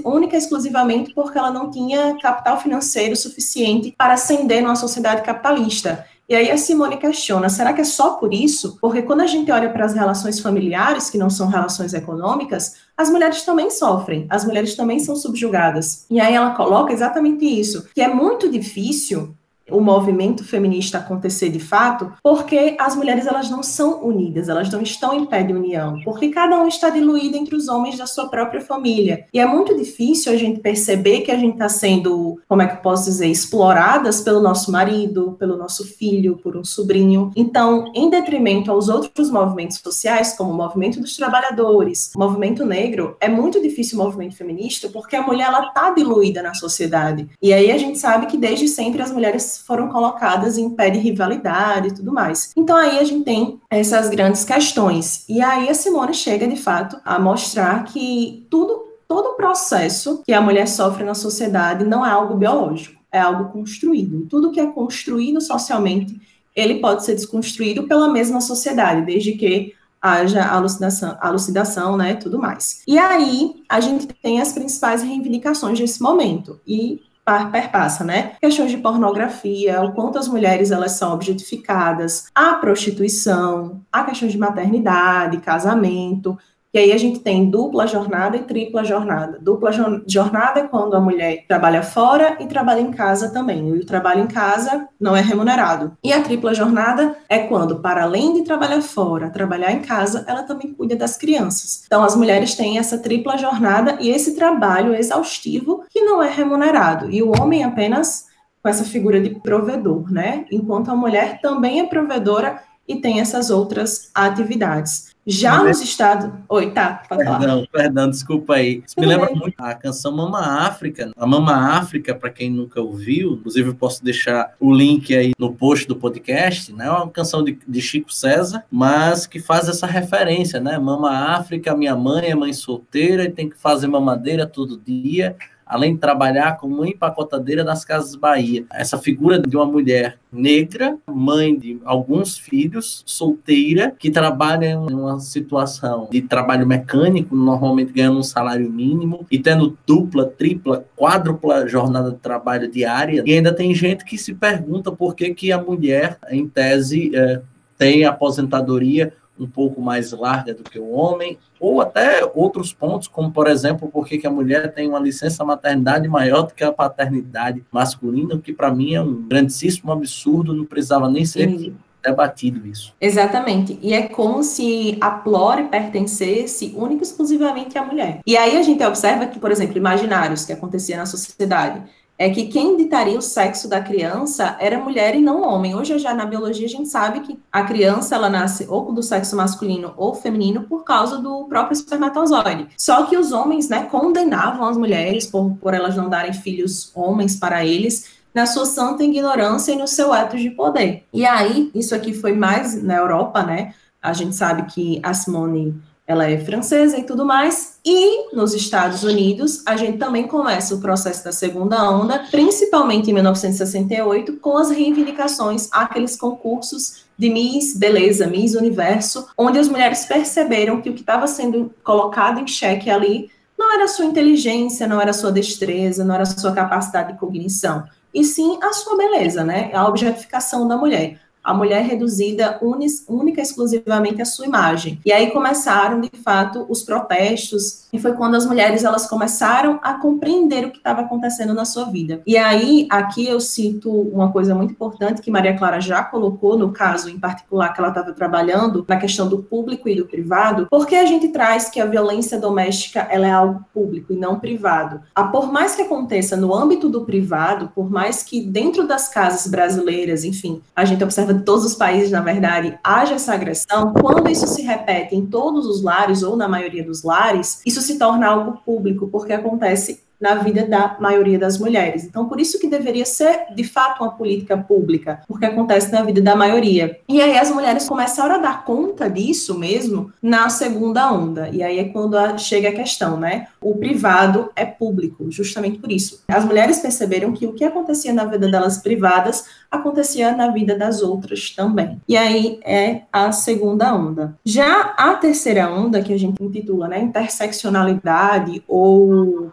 única e exclusivamente porque ela não tinha capital financeiro suficiente para ascender numa sociedade capitalista. E aí a Simone questiona, será que é só por isso? Porque quando a gente olha para as relações familiares, que não são relações econômicas, as mulheres também sofrem, as mulheres também são subjugadas. E aí ela coloca exatamente isso, que é muito difícil o movimento feminista acontecer de fato, porque as mulheres elas não são unidas, elas não estão em pé de união, porque cada um está diluído entre os homens da sua própria família. E é muito difícil a gente perceber que a gente está sendo, como é que eu posso dizer, exploradas pelo nosso marido, pelo nosso filho, por um sobrinho. Então, em detrimento aos outros movimentos sociais, como o movimento dos trabalhadores, o movimento negro, é muito difícil o movimento feminista, porque a mulher ela está diluída na sociedade. E aí a gente sabe que desde sempre as mulheres foram colocadas em pé de rivalidade e tudo mais. Então aí a gente tem essas grandes questões. E aí a Simone chega de fato a mostrar que tudo todo o processo que a mulher sofre na sociedade não é algo biológico, é algo construído. Tudo que é construído socialmente, ele pode ser desconstruído pela mesma sociedade, desde que haja alucinação, alucidação, né, tudo mais. E aí a gente tem as principais reivindicações desse momento. E perpassa, né? Questões de pornografia, o quanto as mulheres elas são objetificadas, a prostituição, a questão de maternidade, casamento, e aí a gente tem dupla jornada e tripla jornada. Dupla jornada é quando a mulher trabalha fora e trabalha em casa também. E o trabalho em casa não é remunerado. E a tripla jornada é quando, para além de trabalhar fora, trabalhar em casa, ela também cuida das crianças. Então as mulheres têm essa tripla jornada e esse trabalho exaustivo que não é remunerado. E o homem apenas com essa figura de provedor, né? Enquanto a mulher também é provedora e tem essas outras atividades. Já Mas, nos Estados. Oi, tá, pode falar. Perdão, perdão, desculpa aí. Isso me lembra muito a canção Mama África. A Mama África, para quem nunca ouviu, inclusive eu posso deixar o link aí no post do podcast, né? É uma canção de, de Chico César, mas que faz essa referência, né? Mama África, minha mãe é mãe solteira e tem que fazer mamadeira todo dia além de trabalhar como empacotadeira nas Casas Bahia. Essa figura de uma mulher negra, mãe de alguns filhos, solteira, que trabalha em uma situação de trabalho mecânico, normalmente ganhando um salário mínimo e tendo dupla, tripla, quádrupla jornada de trabalho diária. E ainda tem gente que se pergunta por que, que a mulher, em tese, é, tem aposentadoria um pouco mais larga do que o homem, ou até outros pontos, como por exemplo, por que a mulher tem uma licença maternidade maior do que a paternidade masculina, o que para mim é um grandíssimo absurdo, não precisava nem ser debatido isso. Exatamente. E é como se a plore pertencesse única e exclusivamente à mulher. E aí a gente observa que, por exemplo, imaginários que acontecia na sociedade é que quem ditaria o sexo da criança era mulher e não homem. Hoje, já na biologia, a gente sabe que a criança ela nasce ou do sexo masculino ou feminino por causa do próprio espermatozoide. Só que os homens né, condenavam as mulheres por, por elas não darem filhos homens para eles, na sua santa ignorância e no seu etos de poder. E aí, isso aqui foi mais na Europa, né? A gente sabe que a Simone ela é francesa e tudo mais. E nos Estados Unidos, a gente também começa o processo da segunda onda, principalmente em 1968, com as reivindicações àqueles concursos de Miss Beleza, Miss Universo, onde as mulheres perceberam que o que estava sendo colocado em xeque ali não era a sua inteligência, não era a sua destreza, não era a sua capacidade de cognição, e sim a sua beleza, né? A objetificação da mulher a mulher reduzida unis, única e exclusivamente à sua imagem. E aí começaram, de fato, os protestos, e foi quando as mulheres elas começaram a compreender o que estava acontecendo na sua vida. E aí, aqui eu cito uma coisa muito importante que Maria Clara já colocou, no caso em particular que ela estava trabalhando, na questão do público e do privado, porque a gente traz que a violência doméstica ela é algo público e não privado. A, por mais que aconteça no âmbito do privado, por mais que dentro das casas brasileiras, enfim, a gente observa de todos os países, na verdade, haja essa agressão, quando isso se repete em todos os lares ou na maioria dos lares, isso se torna algo público, porque acontece na vida da maioria das mulheres. Então, por isso que deveria ser, de fato, uma política pública, porque acontece na vida da maioria. E aí as mulheres começaram a dar conta disso mesmo na segunda onda. E aí é quando chega a questão, né? O privado é público, justamente por isso. As mulheres perceberam que o que acontecia na vida delas privadas acontecia na vida das outras também. E aí é a segunda onda. Já a terceira onda, que a gente intitula né, interseccionalidade ou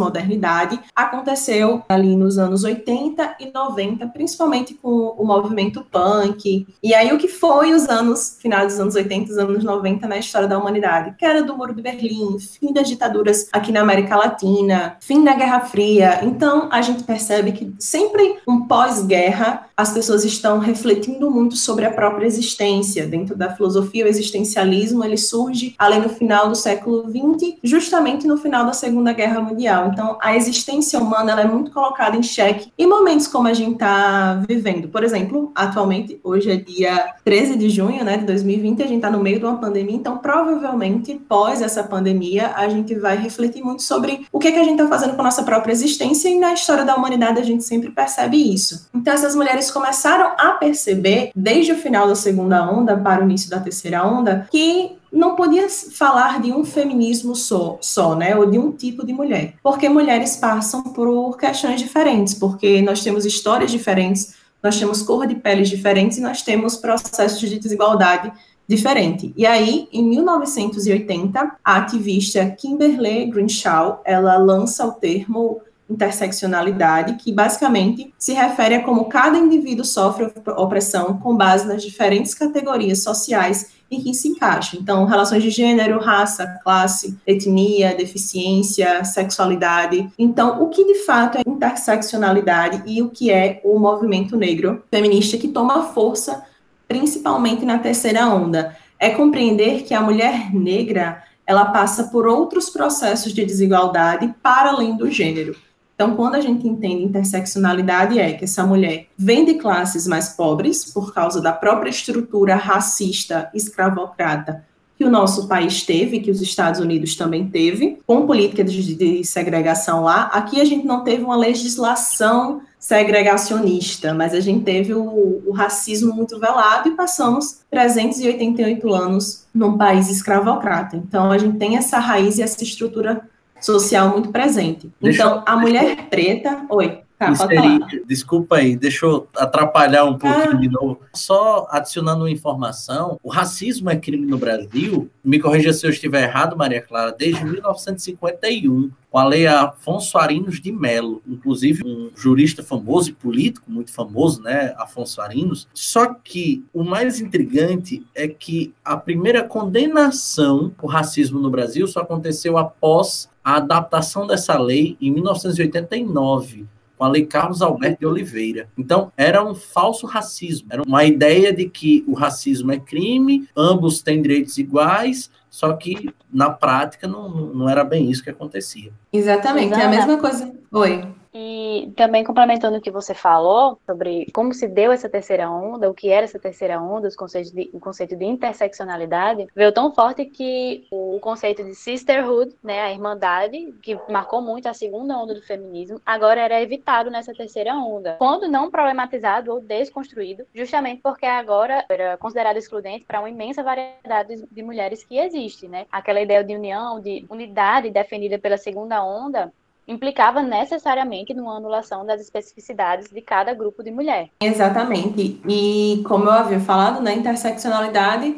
pós-modernidade, aconteceu ali nos anos 80 e 90, principalmente com o movimento punk. E aí o que foi os anos, final dos anos 80 e anos 90 na história da humanidade? Que era do Muro de Berlim, fim das ditaduras aqui na América Latina, fim da Guerra Fria. Então a gente percebe que sempre um pós-guerra as pessoas estão refletindo muito sobre a própria existência. Dentro da filosofia, o existencialismo ele surge ali no final do século XX, justamente no final da Segunda Guerra Mundial. Então, a existência humana ela é muito colocada em xeque em momentos como a gente está vivendo. Por exemplo, atualmente, hoje é dia 13 de junho né, de 2020, a gente está no meio de uma pandemia, então provavelmente, pós essa pandemia, a gente vai refletir muito sobre o que, é que a gente está fazendo com a nossa própria existência e na história da humanidade a gente sempre percebe isso. Então, essas mulheres começaram a perceber, desde o final da segunda onda para o início da terceira onda, que não podia falar de um feminismo só, só, né, ou de um tipo de mulher, porque mulheres passam por questões diferentes, porque nós temos histórias diferentes, nós temos cor de peles diferentes e nós temos processos de desigualdade diferente. E aí, em 1980, a ativista Kimberly Greenshaw, ela lança o termo interseccionalidade, que basicamente se refere a como cada indivíduo sofre opressão com base nas diferentes categorias sociais em que se encaixa. Então, relações de gênero, raça, classe, etnia, deficiência, sexualidade. Então, o que de fato é interseccionalidade e o que é o movimento negro feminista que toma força principalmente na terceira onda? É compreender que a mulher negra ela passa por outros processos de desigualdade para além do gênero. Então, quando a gente entende interseccionalidade, é que essa mulher vem de classes mais pobres, por causa da própria estrutura racista escravocrata que o nosso país teve, que os Estados Unidos também teve, com política de, de segregação lá. Aqui a gente não teve uma legislação segregacionista, mas a gente teve o, o, racismo muito velado e passamos 388 anos num país escravocrata. Então a gente tem essa raiz e essa estrutura social muito presente. Então, a mulher preta. Oi. Tá, seria, desculpa aí, deixa eu atrapalhar um pouquinho ah. de novo. Só adicionando uma informação: o racismo é crime no Brasil, me corrija se eu estiver errado, Maria Clara, desde 1951, com a lei Afonso Arinos de Melo, inclusive um jurista famoso e político muito famoso, né, Afonso Arinos. Só que o mais intrigante é que a primeira condenação por racismo no Brasil só aconteceu após a adaptação dessa lei em 1989 com a Lei Carlos Alberto de Oliveira. Então, era um falso racismo, era uma ideia de que o racismo é crime, ambos têm direitos iguais, só que na prática não, não era bem isso que acontecia. Exatamente, é a mesma coisa. Oi. E também complementando o que você falou sobre como se deu essa terceira onda, o que era essa terceira onda, os conceitos de, o conceito de interseccionalidade, veio tão forte que o conceito de sisterhood, né, a irmandade, que marcou muito a segunda onda do feminismo, agora era evitado nessa terceira onda. Quando não problematizado ou desconstruído, justamente porque agora era considerado excludente para uma imensa variedade de mulheres que existe, né? Aquela ideia de união, de unidade defendida pela segunda onda, implicava necessariamente numa anulação das especificidades de cada grupo de mulher. Exatamente. E como eu havia falado, na né, interseccionalidade,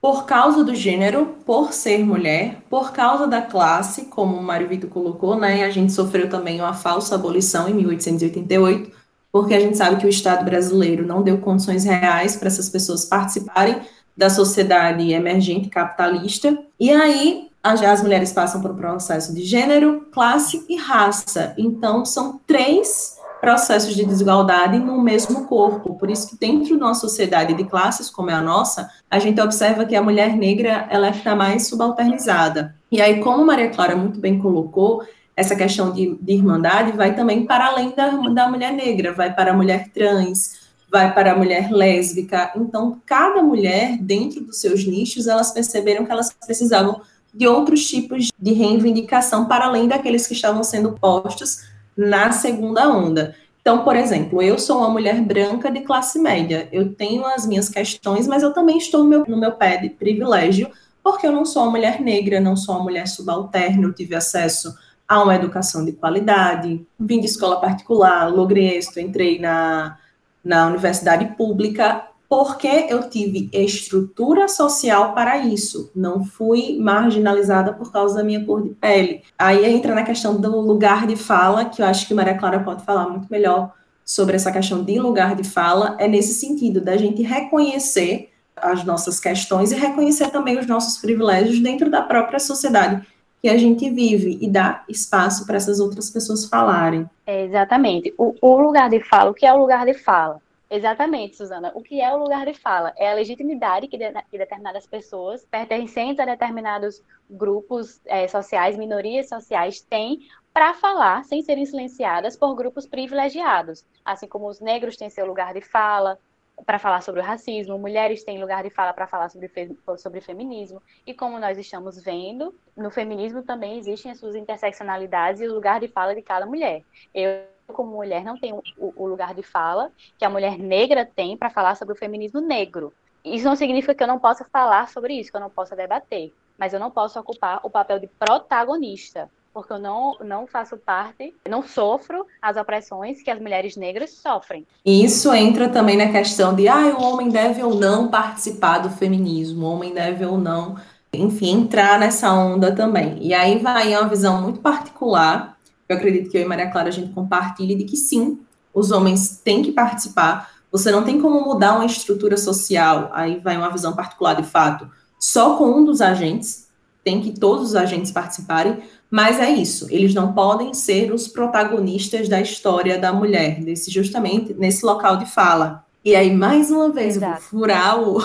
por causa do gênero, por ser mulher, por causa da classe, como o Mário Vitor colocou, né, a gente sofreu também uma falsa abolição em 1888, porque a gente sabe que o Estado brasileiro não deu condições reais para essas pessoas participarem da sociedade emergente capitalista. E aí as mulheres passam por um processo de gênero, classe e raça. Então, são três processos de desigualdade no mesmo corpo. Por isso que dentro de uma sociedade de classes como é a nossa, a gente observa que a mulher negra ela está mais subalternizada. E aí, como Maria Clara muito bem colocou, essa questão de, de irmandade vai também para além da, da mulher negra, vai para a mulher trans, vai para a mulher lésbica. Então, cada mulher, dentro dos seus nichos, elas perceberam que elas precisavam de outros tipos de reivindicação para além daqueles que estavam sendo postos na segunda onda. Então, por exemplo, eu sou uma mulher branca de classe média, eu tenho as minhas questões, mas eu também estou no meu, no meu pé de privilégio, porque eu não sou uma mulher negra, não sou uma mulher subalterna, eu tive acesso a uma educação de qualidade, vim de escola particular, logrei êxito, entrei na na universidade pública porque eu tive estrutura social para isso, não fui marginalizada por causa da minha cor de pele. Aí entra na questão do lugar de fala, que eu acho que Maria Clara pode falar muito melhor sobre essa questão de lugar de fala, é nesse sentido, da gente reconhecer as nossas questões e reconhecer também os nossos privilégios dentro da própria sociedade que a gente vive e dar espaço para essas outras pessoas falarem. É, exatamente. O, o lugar de fala, o que é o lugar de fala? Exatamente, Suzana. O que é o lugar de fala? É a legitimidade que, de, que determinadas pessoas, pertencentes a determinados grupos é, sociais, minorias sociais, têm para falar sem serem silenciadas por grupos privilegiados. Assim como os negros têm seu lugar de fala para falar sobre o racismo, mulheres têm lugar de fala para falar sobre, sobre feminismo. E como nós estamos vendo, no feminismo também existem as suas interseccionalidades e o lugar de fala de cada mulher. Eu como mulher, não tenho o, o lugar de fala que a mulher negra tem para falar sobre o feminismo negro. Isso não significa que eu não possa falar sobre isso, que eu não possa debater, mas eu não posso ocupar o papel de protagonista, porque eu não, não faço parte, não sofro as opressões que as mulheres negras sofrem. E isso entra também na questão de, ah, o homem deve ou não participar do feminismo, o homem deve ou não, enfim, entrar nessa onda também. E aí vai uma visão muito particular eu acredito que eu e Maria Clara a gente compartilhe de que sim, os homens têm que participar. Você não tem como mudar uma estrutura social, aí vai uma visão particular de fato, só com um dos agentes, tem que todos os agentes participarem, mas é isso, eles não podem ser os protagonistas da história da mulher, desse justamente nesse local de fala. E aí, mais uma vez, Exato. vou furar o,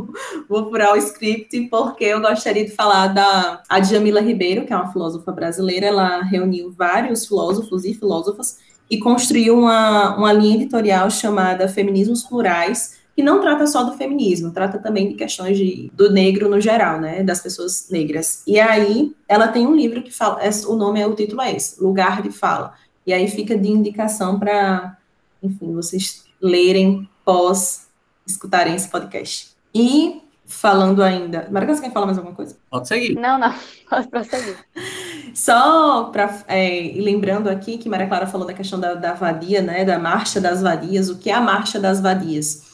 vou furar o script, porque eu gostaria de falar da a Djamila Ribeiro, que é uma filósofa brasileira. Ela reuniu vários filósofos e filósofas e construiu uma, uma linha editorial chamada Feminismos Plurais, que não trata só do feminismo, trata também de questões de, do negro no geral, né, das pessoas negras. E aí, ela tem um livro que fala, o nome é o título é esse, Lugar de Fala. E aí fica de indicação para, enfim, vocês lerem pós escutarem esse podcast. E falando ainda. Marcos, você quer falar mais alguma coisa? Pode seguir. Não, não, pode prosseguir. Só para é, lembrando aqui que Maria Clara falou da questão da, da vadia, né, da marcha das vadias, o que é a marcha das vadias?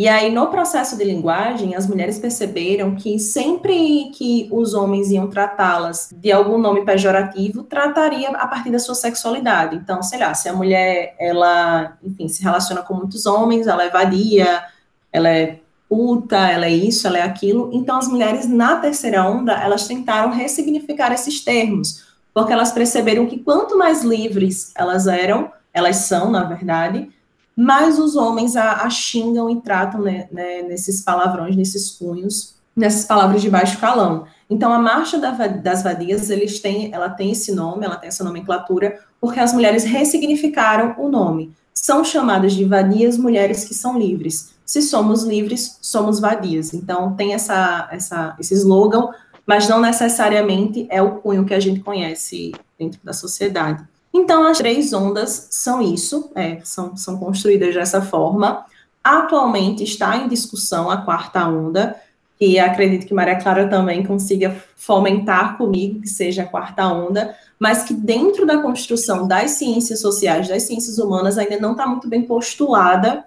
E aí, no processo de linguagem, as mulheres perceberam que sempre que os homens iam tratá-las de algum nome pejorativo, trataria a partir da sua sexualidade. Então, sei lá, se a mulher, ela, enfim, se relaciona com muitos homens, ela é vadia, ela é puta, ela é isso, ela é aquilo. Então, as mulheres na terceira onda, elas tentaram ressignificar esses termos, porque elas perceberam que quanto mais livres elas eram, elas são, na verdade, mais os homens a, a xingam e tratam né, né, nesses palavrões, nesses cunhos, nessas palavras de baixo calão. Então, a marcha da, das vadias, eles têm, ela tem esse nome, ela tem essa nomenclatura, porque as mulheres ressignificaram o nome. São chamadas de vadias mulheres que são livres. Se somos livres, somos vadias. Então, tem essa, essa, esse slogan, mas não necessariamente é o cunho que a gente conhece dentro da sociedade. Então, as três ondas são isso, é, são, são construídas dessa forma. Atualmente está em discussão a quarta onda, e acredito que Maria Clara também consiga fomentar comigo que seja a quarta onda, mas que dentro da construção das ciências sociais, das ciências humanas, ainda não está muito bem postulada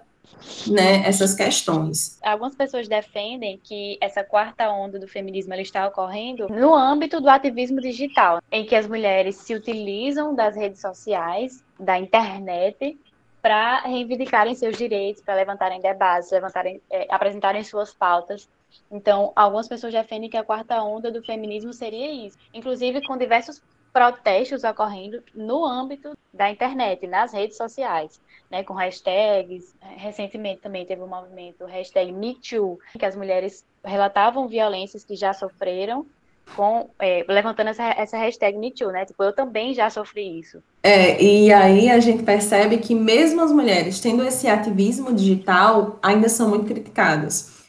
né, essas questões. Algumas pessoas defendem que essa quarta onda do feminismo está ocorrendo no âmbito do ativismo digital, em que as mulheres se utilizam das redes sociais, da internet, para reivindicarem seus direitos, para levantarem debates, levantarem, é, apresentarem suas pautas. Então, algumas pessoas defendem que a quarta onda do feminismo seria isso, inclusive com diversos protestos ocorrendo no âmbito da internet, nas redes sociais né, com hashtags. Recentemente também teve um movimento, hashtag MeToo, que as mulheres relatavam violências que já sofreram, com, é, levantando essa, essa hashtag MeToo, né? Tipo, eu também já sofri isso. É, e aí a gente percebe que mesmo as mulheres tendo esse ativismo digital, ainda são muito criticadas.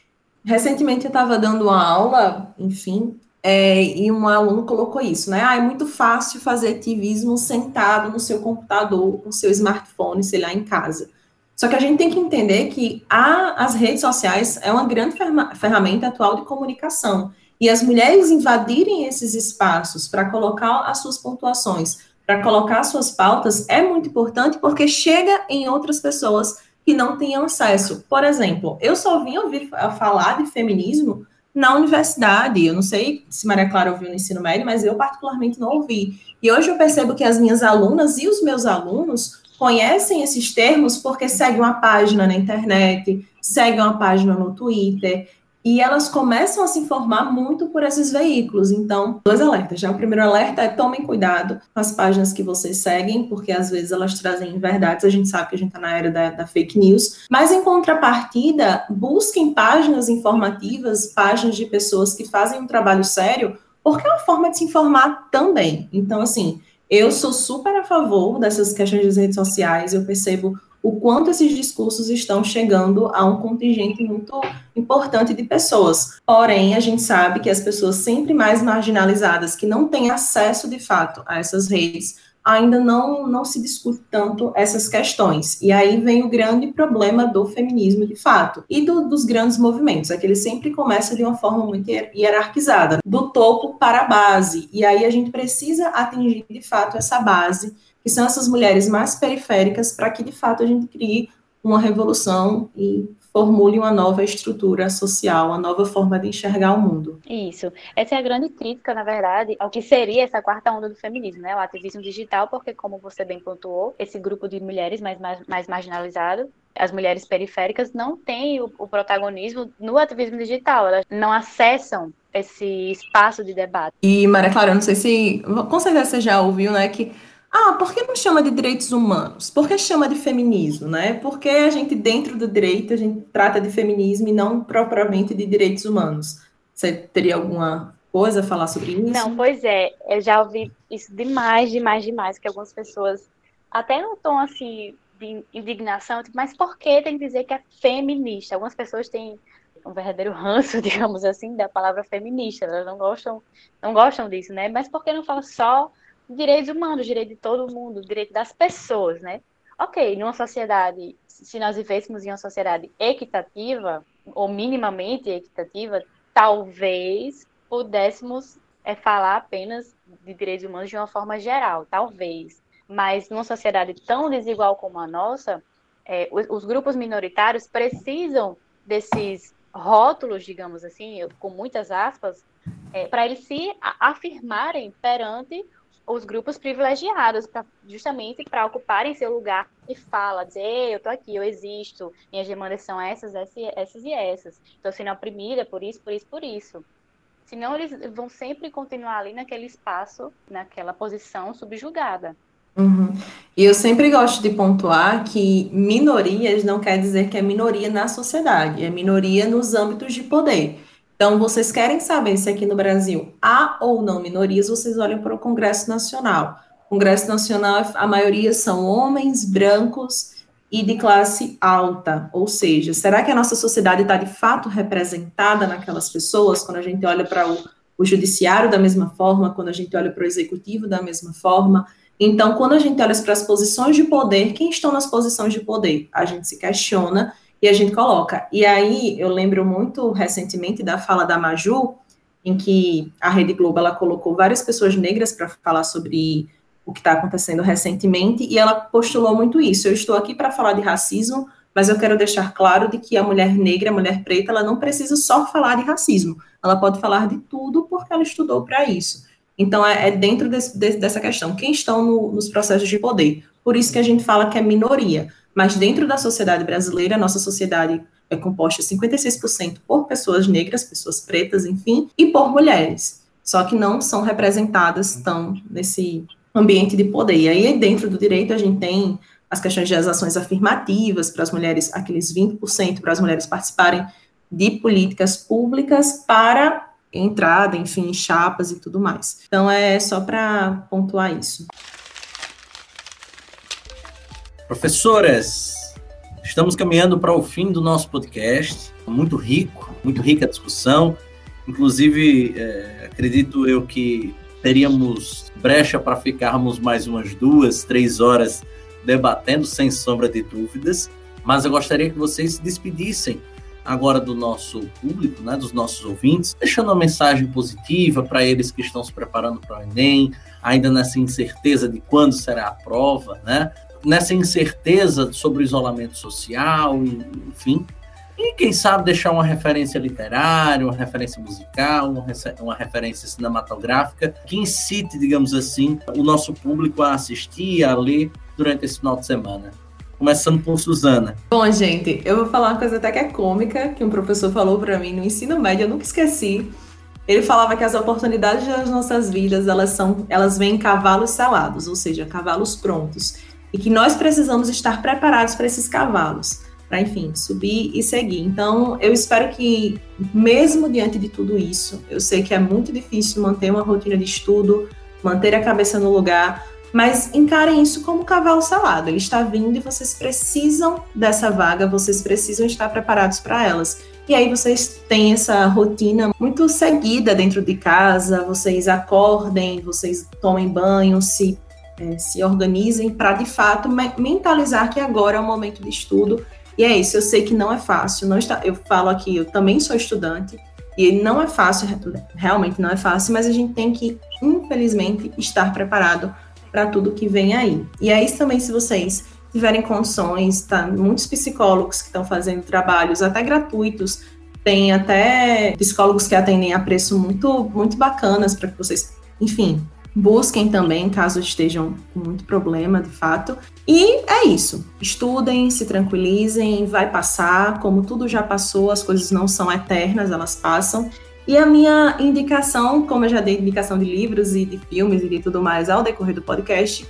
Recentemente eu estava dando uma aula, enfim, é, e um aluno colocou isso, né? Ah, é muito fácil fazer ativismo sentado no seu computador, com seu smartphone, sei lá, em casa. Só que a gente tem que entender que a, as redes sociais é uma grande ferramenta atual de comunicação. E as mulheres invadirem esses espaços para colocar as suas pontuações, para colocar as suas pautas, é muito importante porque chega em outras pessoas que não tenham acesso. Por exemplo, eu só vim ouvir falar de feminismo na universidade. Eu não sei se Maria Clara ouviu no ensino médio, mas eu particularmente não ouvi. E hoje eu percebo que as minhas alunas e os meus alunos conhecem esses termos porque seguem uma página na internet, seguem uma página no Twitter, e elas começam a se informar muito por esses veículos. Então, dois alertas. Já o primeiro alerta é tomem cuidado com as páginas que vocês seguem, porque às vezes elas trazem verdades. A gente sabe que a gente está na era da, da, fake news. Mas em contrapartida, busquem páginas informativas, páginas de pessoas que fazem um trabalho sério, porque é uma forma de se informar também. Então, assim, eu sou super a favor dessas questões das redes sociais. Eu percebo o quanto esses discursos estão chegando a um contingente muito importante de pessoas. Porém, a gente sabe que as pessoas sempre mais marginalizadas, que não têm acesso de fato a essas redes, ainda não, não se discute tanto essas questões. E aí vem o grande problema do feminismo, de fato, e do, dos grandes movimentos, é que ele sempre começa de uma forma muito hierarquizada, do topo para a base. E aí a gente precisa atingir, de fato, essa base que são essas mulheres mais periféricas, para que de fato a gente crie uma revolução e formule uma nova estrutura social, uma nova forma de enxergar o mundo. Isso. Essa é a grande crítica, na verdade, ao que seria essa quarta onda do feminismo, né? O ativismo digital, porque, como você bem pontuou, esse grupo de mulheres mais, mais, mais marginalizado, as mulheres periféricas, não têm o, o protagonismo no ativismo digital, elas não acessam esse espaço de debate. E, Maria Clara, eu não sei se. Com certeza você já ouviu, né? Que ah, por que não chama de direitos humanos? Por que chama de feminismo, né? Porque a gente, dentro do direito, a gente trata de feminismo e não propriamente de direitos humanos. Você teria alguma coisa a falar sobre isso? Não, pois é. Eu já ouvi isso demais, demais, demais, que algumas pessoas, até no tom, assim, de indignação, tipo, mas por que tem que dizer que é feminista? Algumas pessoas têm um verdadeiro ranço, digamos assim, da palavra feminista. Elas não gostam, não gostam disso, né? Mas por que não fala só direitos humanos, direito de todo mundo, direito das pessoas, né? Ok, numa sociedade, se nós vivêssemos em uma sociedade equitativa, ou minimamente equitativa, talvez pudéssemos é, falar apenas de direitos humanos de uma forma geral, talvez. Mas numa sociedade tão desigual como a nossa, é, os, os, grupos minoritários precisam desses rótulos, digamos assim, com muitas aspas, é, para eles se afirmarem perante os grupos privilegiados, pra, justamente para ocuparem seu lugar de fala, dizer, eu estou aqui, eu existo, minhas demandas são essas, essas, essas e essas. Estou sendo oprimida por isso, por isso, por isso. Senão eles vão sempre continuar ali naquele espaço, naquela posição subjugada. Uhum. E eu sempre gosto de pontuar que minorias não quer dizer que é minoria na sociedade, é minoria nos âmbitos de poder. Então, vocês querem saber se aqui no Brasil há ou não minorias, vocês olham para o Congresso Nacional. O Congresso Nacional, a maioria são homens brancos e de classe alta. Ou seja, será que a nossa sociedade está de fato representada naquelas pessoas quando a gente olha para o, o judiciário da mesma forma, quando a gente olha para o executivo da mesma forma? Então, quando a gente olha para as posições de poder, quem estão nas posições de poder? A gente se questiona e a gente coloca. E aí eu lembro muito recentemente da fala da Maju, em que a Rede Globo ela colocou várias pessoas negras para falar sobre o que está acontecendo recentemente, e ela postulou muito isso. Eu estou aqui para falar de racismo, mas eu quero deixar claro de que a mulher negra, a mulher preta, ela não precisa só falar de racismo, ela pode falar de tudo porque ela estudou para isso. Então, é, é dentro desse, de, dessa questão, quem estão no, nos processos de poder. Por isso que a gente fala que é minoria. Mas dentro da sociedade brasileira, a nossa sociedade é composta 56% por pessoas negras, pessoas pretas, enfim, e por mulheres. Só que não são representadas tão nesse ambiente de poder. E aí, dentro do direito, a gente tem as questões das ações afirmativas para as mulheres, aqueles 20% para as mulheres participarem de políticas públicas para entrada, enfim, chapas e tudo mais. Então, é só para pontuar isso. Professoras, estamos caminhando para o fim do nosso podcast. Muito rico, muito rica a discussão. Inclusive, é, acredito eu que teríamos brecha para ficarmos mais umas duas, três horas debatendo, sem sombra de dúvidas. Mas eu gostaria que vocês se despedissem agora do nosso público, né, dos nossos ouvintes, deixando uma mensagem positiva para eles que estão se preparando para o Enem, ainda nessa incerteza de quando será a prova, né? Nessa incerteza sobre o isolamento social, enfim. E quem sabe deixar uma referência literária, uma referência musical, uma, referência cinematográfica que incite, digamos assim, o nosso público a assistir, a ler durante esse final de semana. Começando por Suzana. Bom, gente, eu vou falar uma coisa até que é cômica, que um professor falou para mim no ensino médio, eu nunca esqueci. Ele falava que as oportunidades das nossas vidas, elas são, elas vêm em cavalos selados, ou seja, cavalos prontos, e que nós precisamos estar preparados para esses cavalos, para enfim, subir e seguir. Então, eu espero que mesmo diante de tudo isso, eu sei que é muito difícil manter uma rotina de estudo, manter a cabeça no lugar, mas encarem isso como um cavalo selado. Ele está vindo e vocês precisam dessa vaga, vocês precisam estar preparados para elas. E aí vocês têm essa rotina muito seguida dentro de casa, vocês acordem, vocês tomem banho, se, é, se organizem para de fato mentalizar que agora é o momento de estudo. E é isso, eu sei que não é fácil, não está, eu falo aqui, eu também sou estudante, e não é fácil, realmente não é fácil, mas a gente tem que, infelizmente, estar preparado para tudo que vem aí. E é isso também se vocês tiverem condições, tá? Muitos psicólogos que estão fazendo trabalhos até gratuitos, tem até psicólogos que atendem a preço muito, muito bacanas para que vocês, enfim, busquem também caso estejam com muito problema, de fato. E é isso. Estudem, se tranquilizem, vai passar. Como tudo já passou, as coisas não são eternas, elas passam. E a minha indicação, como eu já dei indicação de livros e de filmes e de tudo mais ao decorrer do podcast,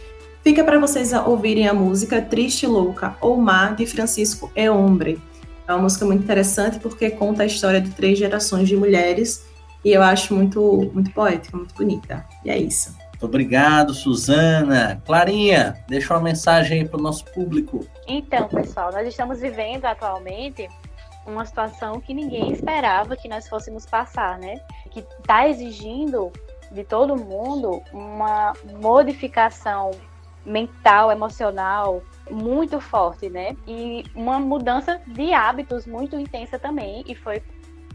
Fica para vocês ouvirem a música Triste Louca ou Mar de Francisco E Hombre. É uma música muito interessante porque conta a história de três gerações de mulheres e eu acho muito, muito poética, muito bonita. E é isso. Muito obrigado, Suzana. Clarinha, deixa uma mensagem aí para o nosso público. Então, pessoal, nós estamos vivendo atualmente uma situação que ninguém esperava que nós fôssemos passar, né? Que está exigindo de todo mundo uma modificação mental, emocional muito forte, né? E uma mudança de hábitos muito intensa também, e foi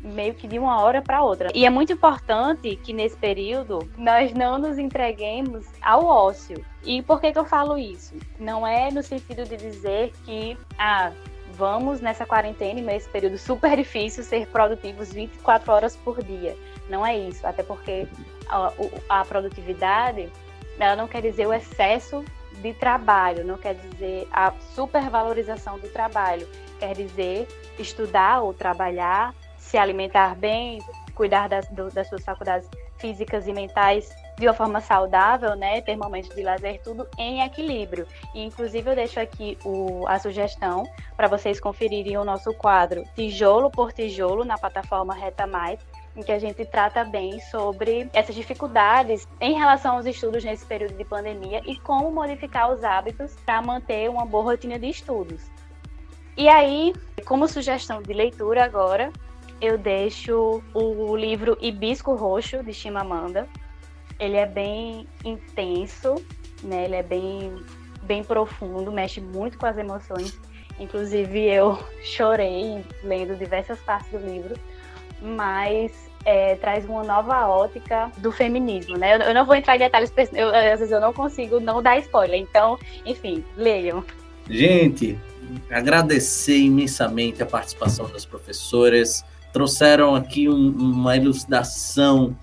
meio que de uma hora para outra. E é muito importante que nesse período nós não nos entreguemos ao ócio. E por que, que eu falo isso? Não é no sentido de dizer que ah, vamos nessa quarentena, nesse período super difícil, ser produtivos 24 horas por dia. Não é isso, até porque a, a produtividade ela não quer dizer o excesso de trabalho, não quer dizer a supervalorização do trabalho, quer dizer estudar ou trabalhar, se alimentar bem, cuidar das, do, das suas faculdades físicas e mentais de uma forma saudável, né? Ter momentos de lazer, tudo em equilíbrio. E, inclusive, eu deixo aqui o, a sugestão para vocês conferirem o nosso quadro Tijolo por Tijolo na plataforma Reta Mais, em que a gente trata bem sobre essas dificuldades em relação aos estudos nesse período de pandemia e como modificar os hábitos para manter uma boa rotina de estudos. E aí, como sugestão de leitura agora, eu deixo o livro Hibisco Roxo de Chimamanda. Ele é bem intenso, né? Ele é bem bem profundo, mexe muito com as emoções. Inclusive eu chorei lendo diversas partes do livro, mas é, traz uma nova ótica do feminismo, né? Eu, eu não vou entrar em detalhes, eu, às vezes eu não consigo não dar spoiler, então, enfim, leiam. Gente, agradecer imensamente a participação das professoras, trouxeram aqui um, uma elucidação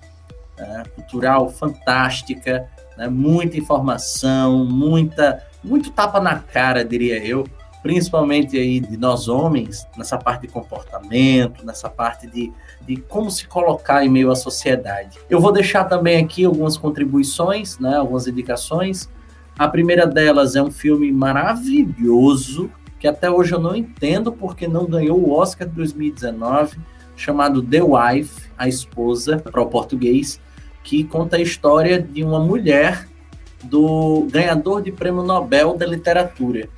né, cultural fantástica, né, muita informação, muita, muito tapa na cara, diria eu, principalmente aí de nós homens, nessa parte de comportamento, nessa parte de, de como se colocar em meio à sociedade. Eu vou deixar também aqui algumas contribuições, né, algumas indicações. A primeira delas é um filme maravilhoso, que até hoje eu não entendo porque não ganhou o Oscar de 2019, chamado The Wife, a esposa, para o português, que conta a história de uma mulher do ganhador de prêmio Nobel da literatura.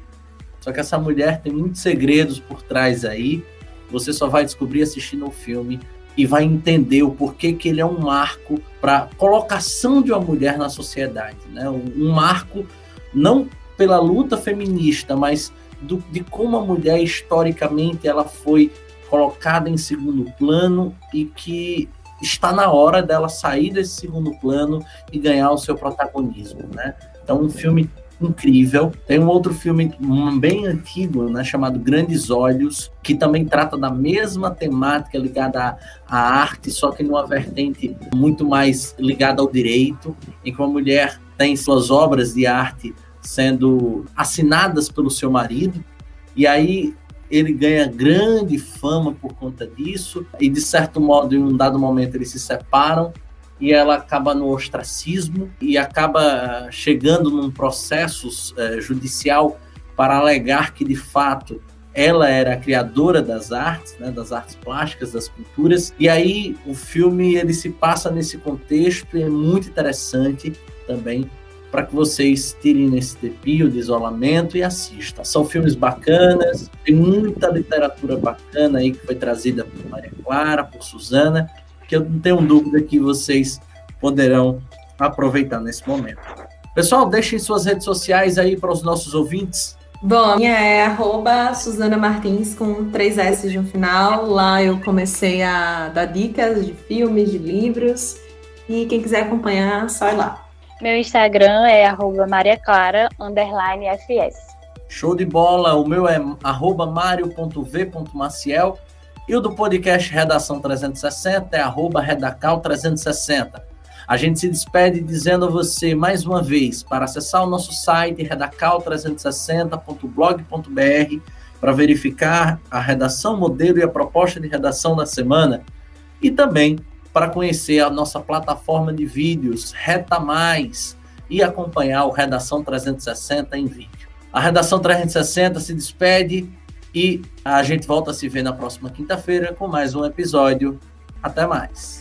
Só que essa mulher tem muitos segredos por trás aí. Você só vai descobrir assistindo o filme e vai entender o porquê que ele é um marco para colocação de uma mulher na sociedade, né? Um marco não pela luta feminista, mas do, de como a mulher historicamente ela foi colocada em segundo plano e que está na hora dela sair desse segundo plano e ganhar o seu protagonismo, né? Então, um filme incrível. Tem um outro filme bem antigo, né, chamado Grandes Olhos, que também trata da mesma temática ligada à, à arte, só que numa vertente muito mais ligada ao direito, em que uma mulher tem suas obras de arte sendo assinadas pelo seu marido, e aí ele ganha grande fama por conta disso, e de certo modo, em um dado momento, eles se separam, e ela acaba no ostracismo e acaba eh, chegando num processo é, judicial para alegar que de fato ela era a criadora das artes, né, das artes plásticas, das pinturas. E aí o filme ele se passa nesse contexto e é muito interessante também para que vocês tirem nesse tempinho de isolamento e assistam. São filmes bacanas, tem muita literatura bacana aí que foi trazida por Maria Clara, por Suzana, que eu não tenho dúvida que vocês poderão aproveitar nesse momento. Pessoal, deixem suas redes sociais aí para os nossos ouvintes. Bom, a minha é arroba Suzana Martins com três S no final. Lá eu comecei a dar dicas de filmes, de livros. E quem quiser acompanhar, só ir lá. Meu Instagram é arroba Maria Clara, underline FS. Show de bola! O meu é arroba mario.v.maciel e o do podcast Redação 360 é arroba redacal360. A gente se despede dizendo a você mais uma vez para acessar o nosso site redacal360.blog.br para verificar a redação modelo e a proposta de redação da semana e também para conhecer a nossa plataforma de vídeos Reta Mais e acompanhar o Redação 360 em vídeo. A Redação 360 se despede e a gente volta a se ver na próxima quinta-feira com mais um episódio. Até mais.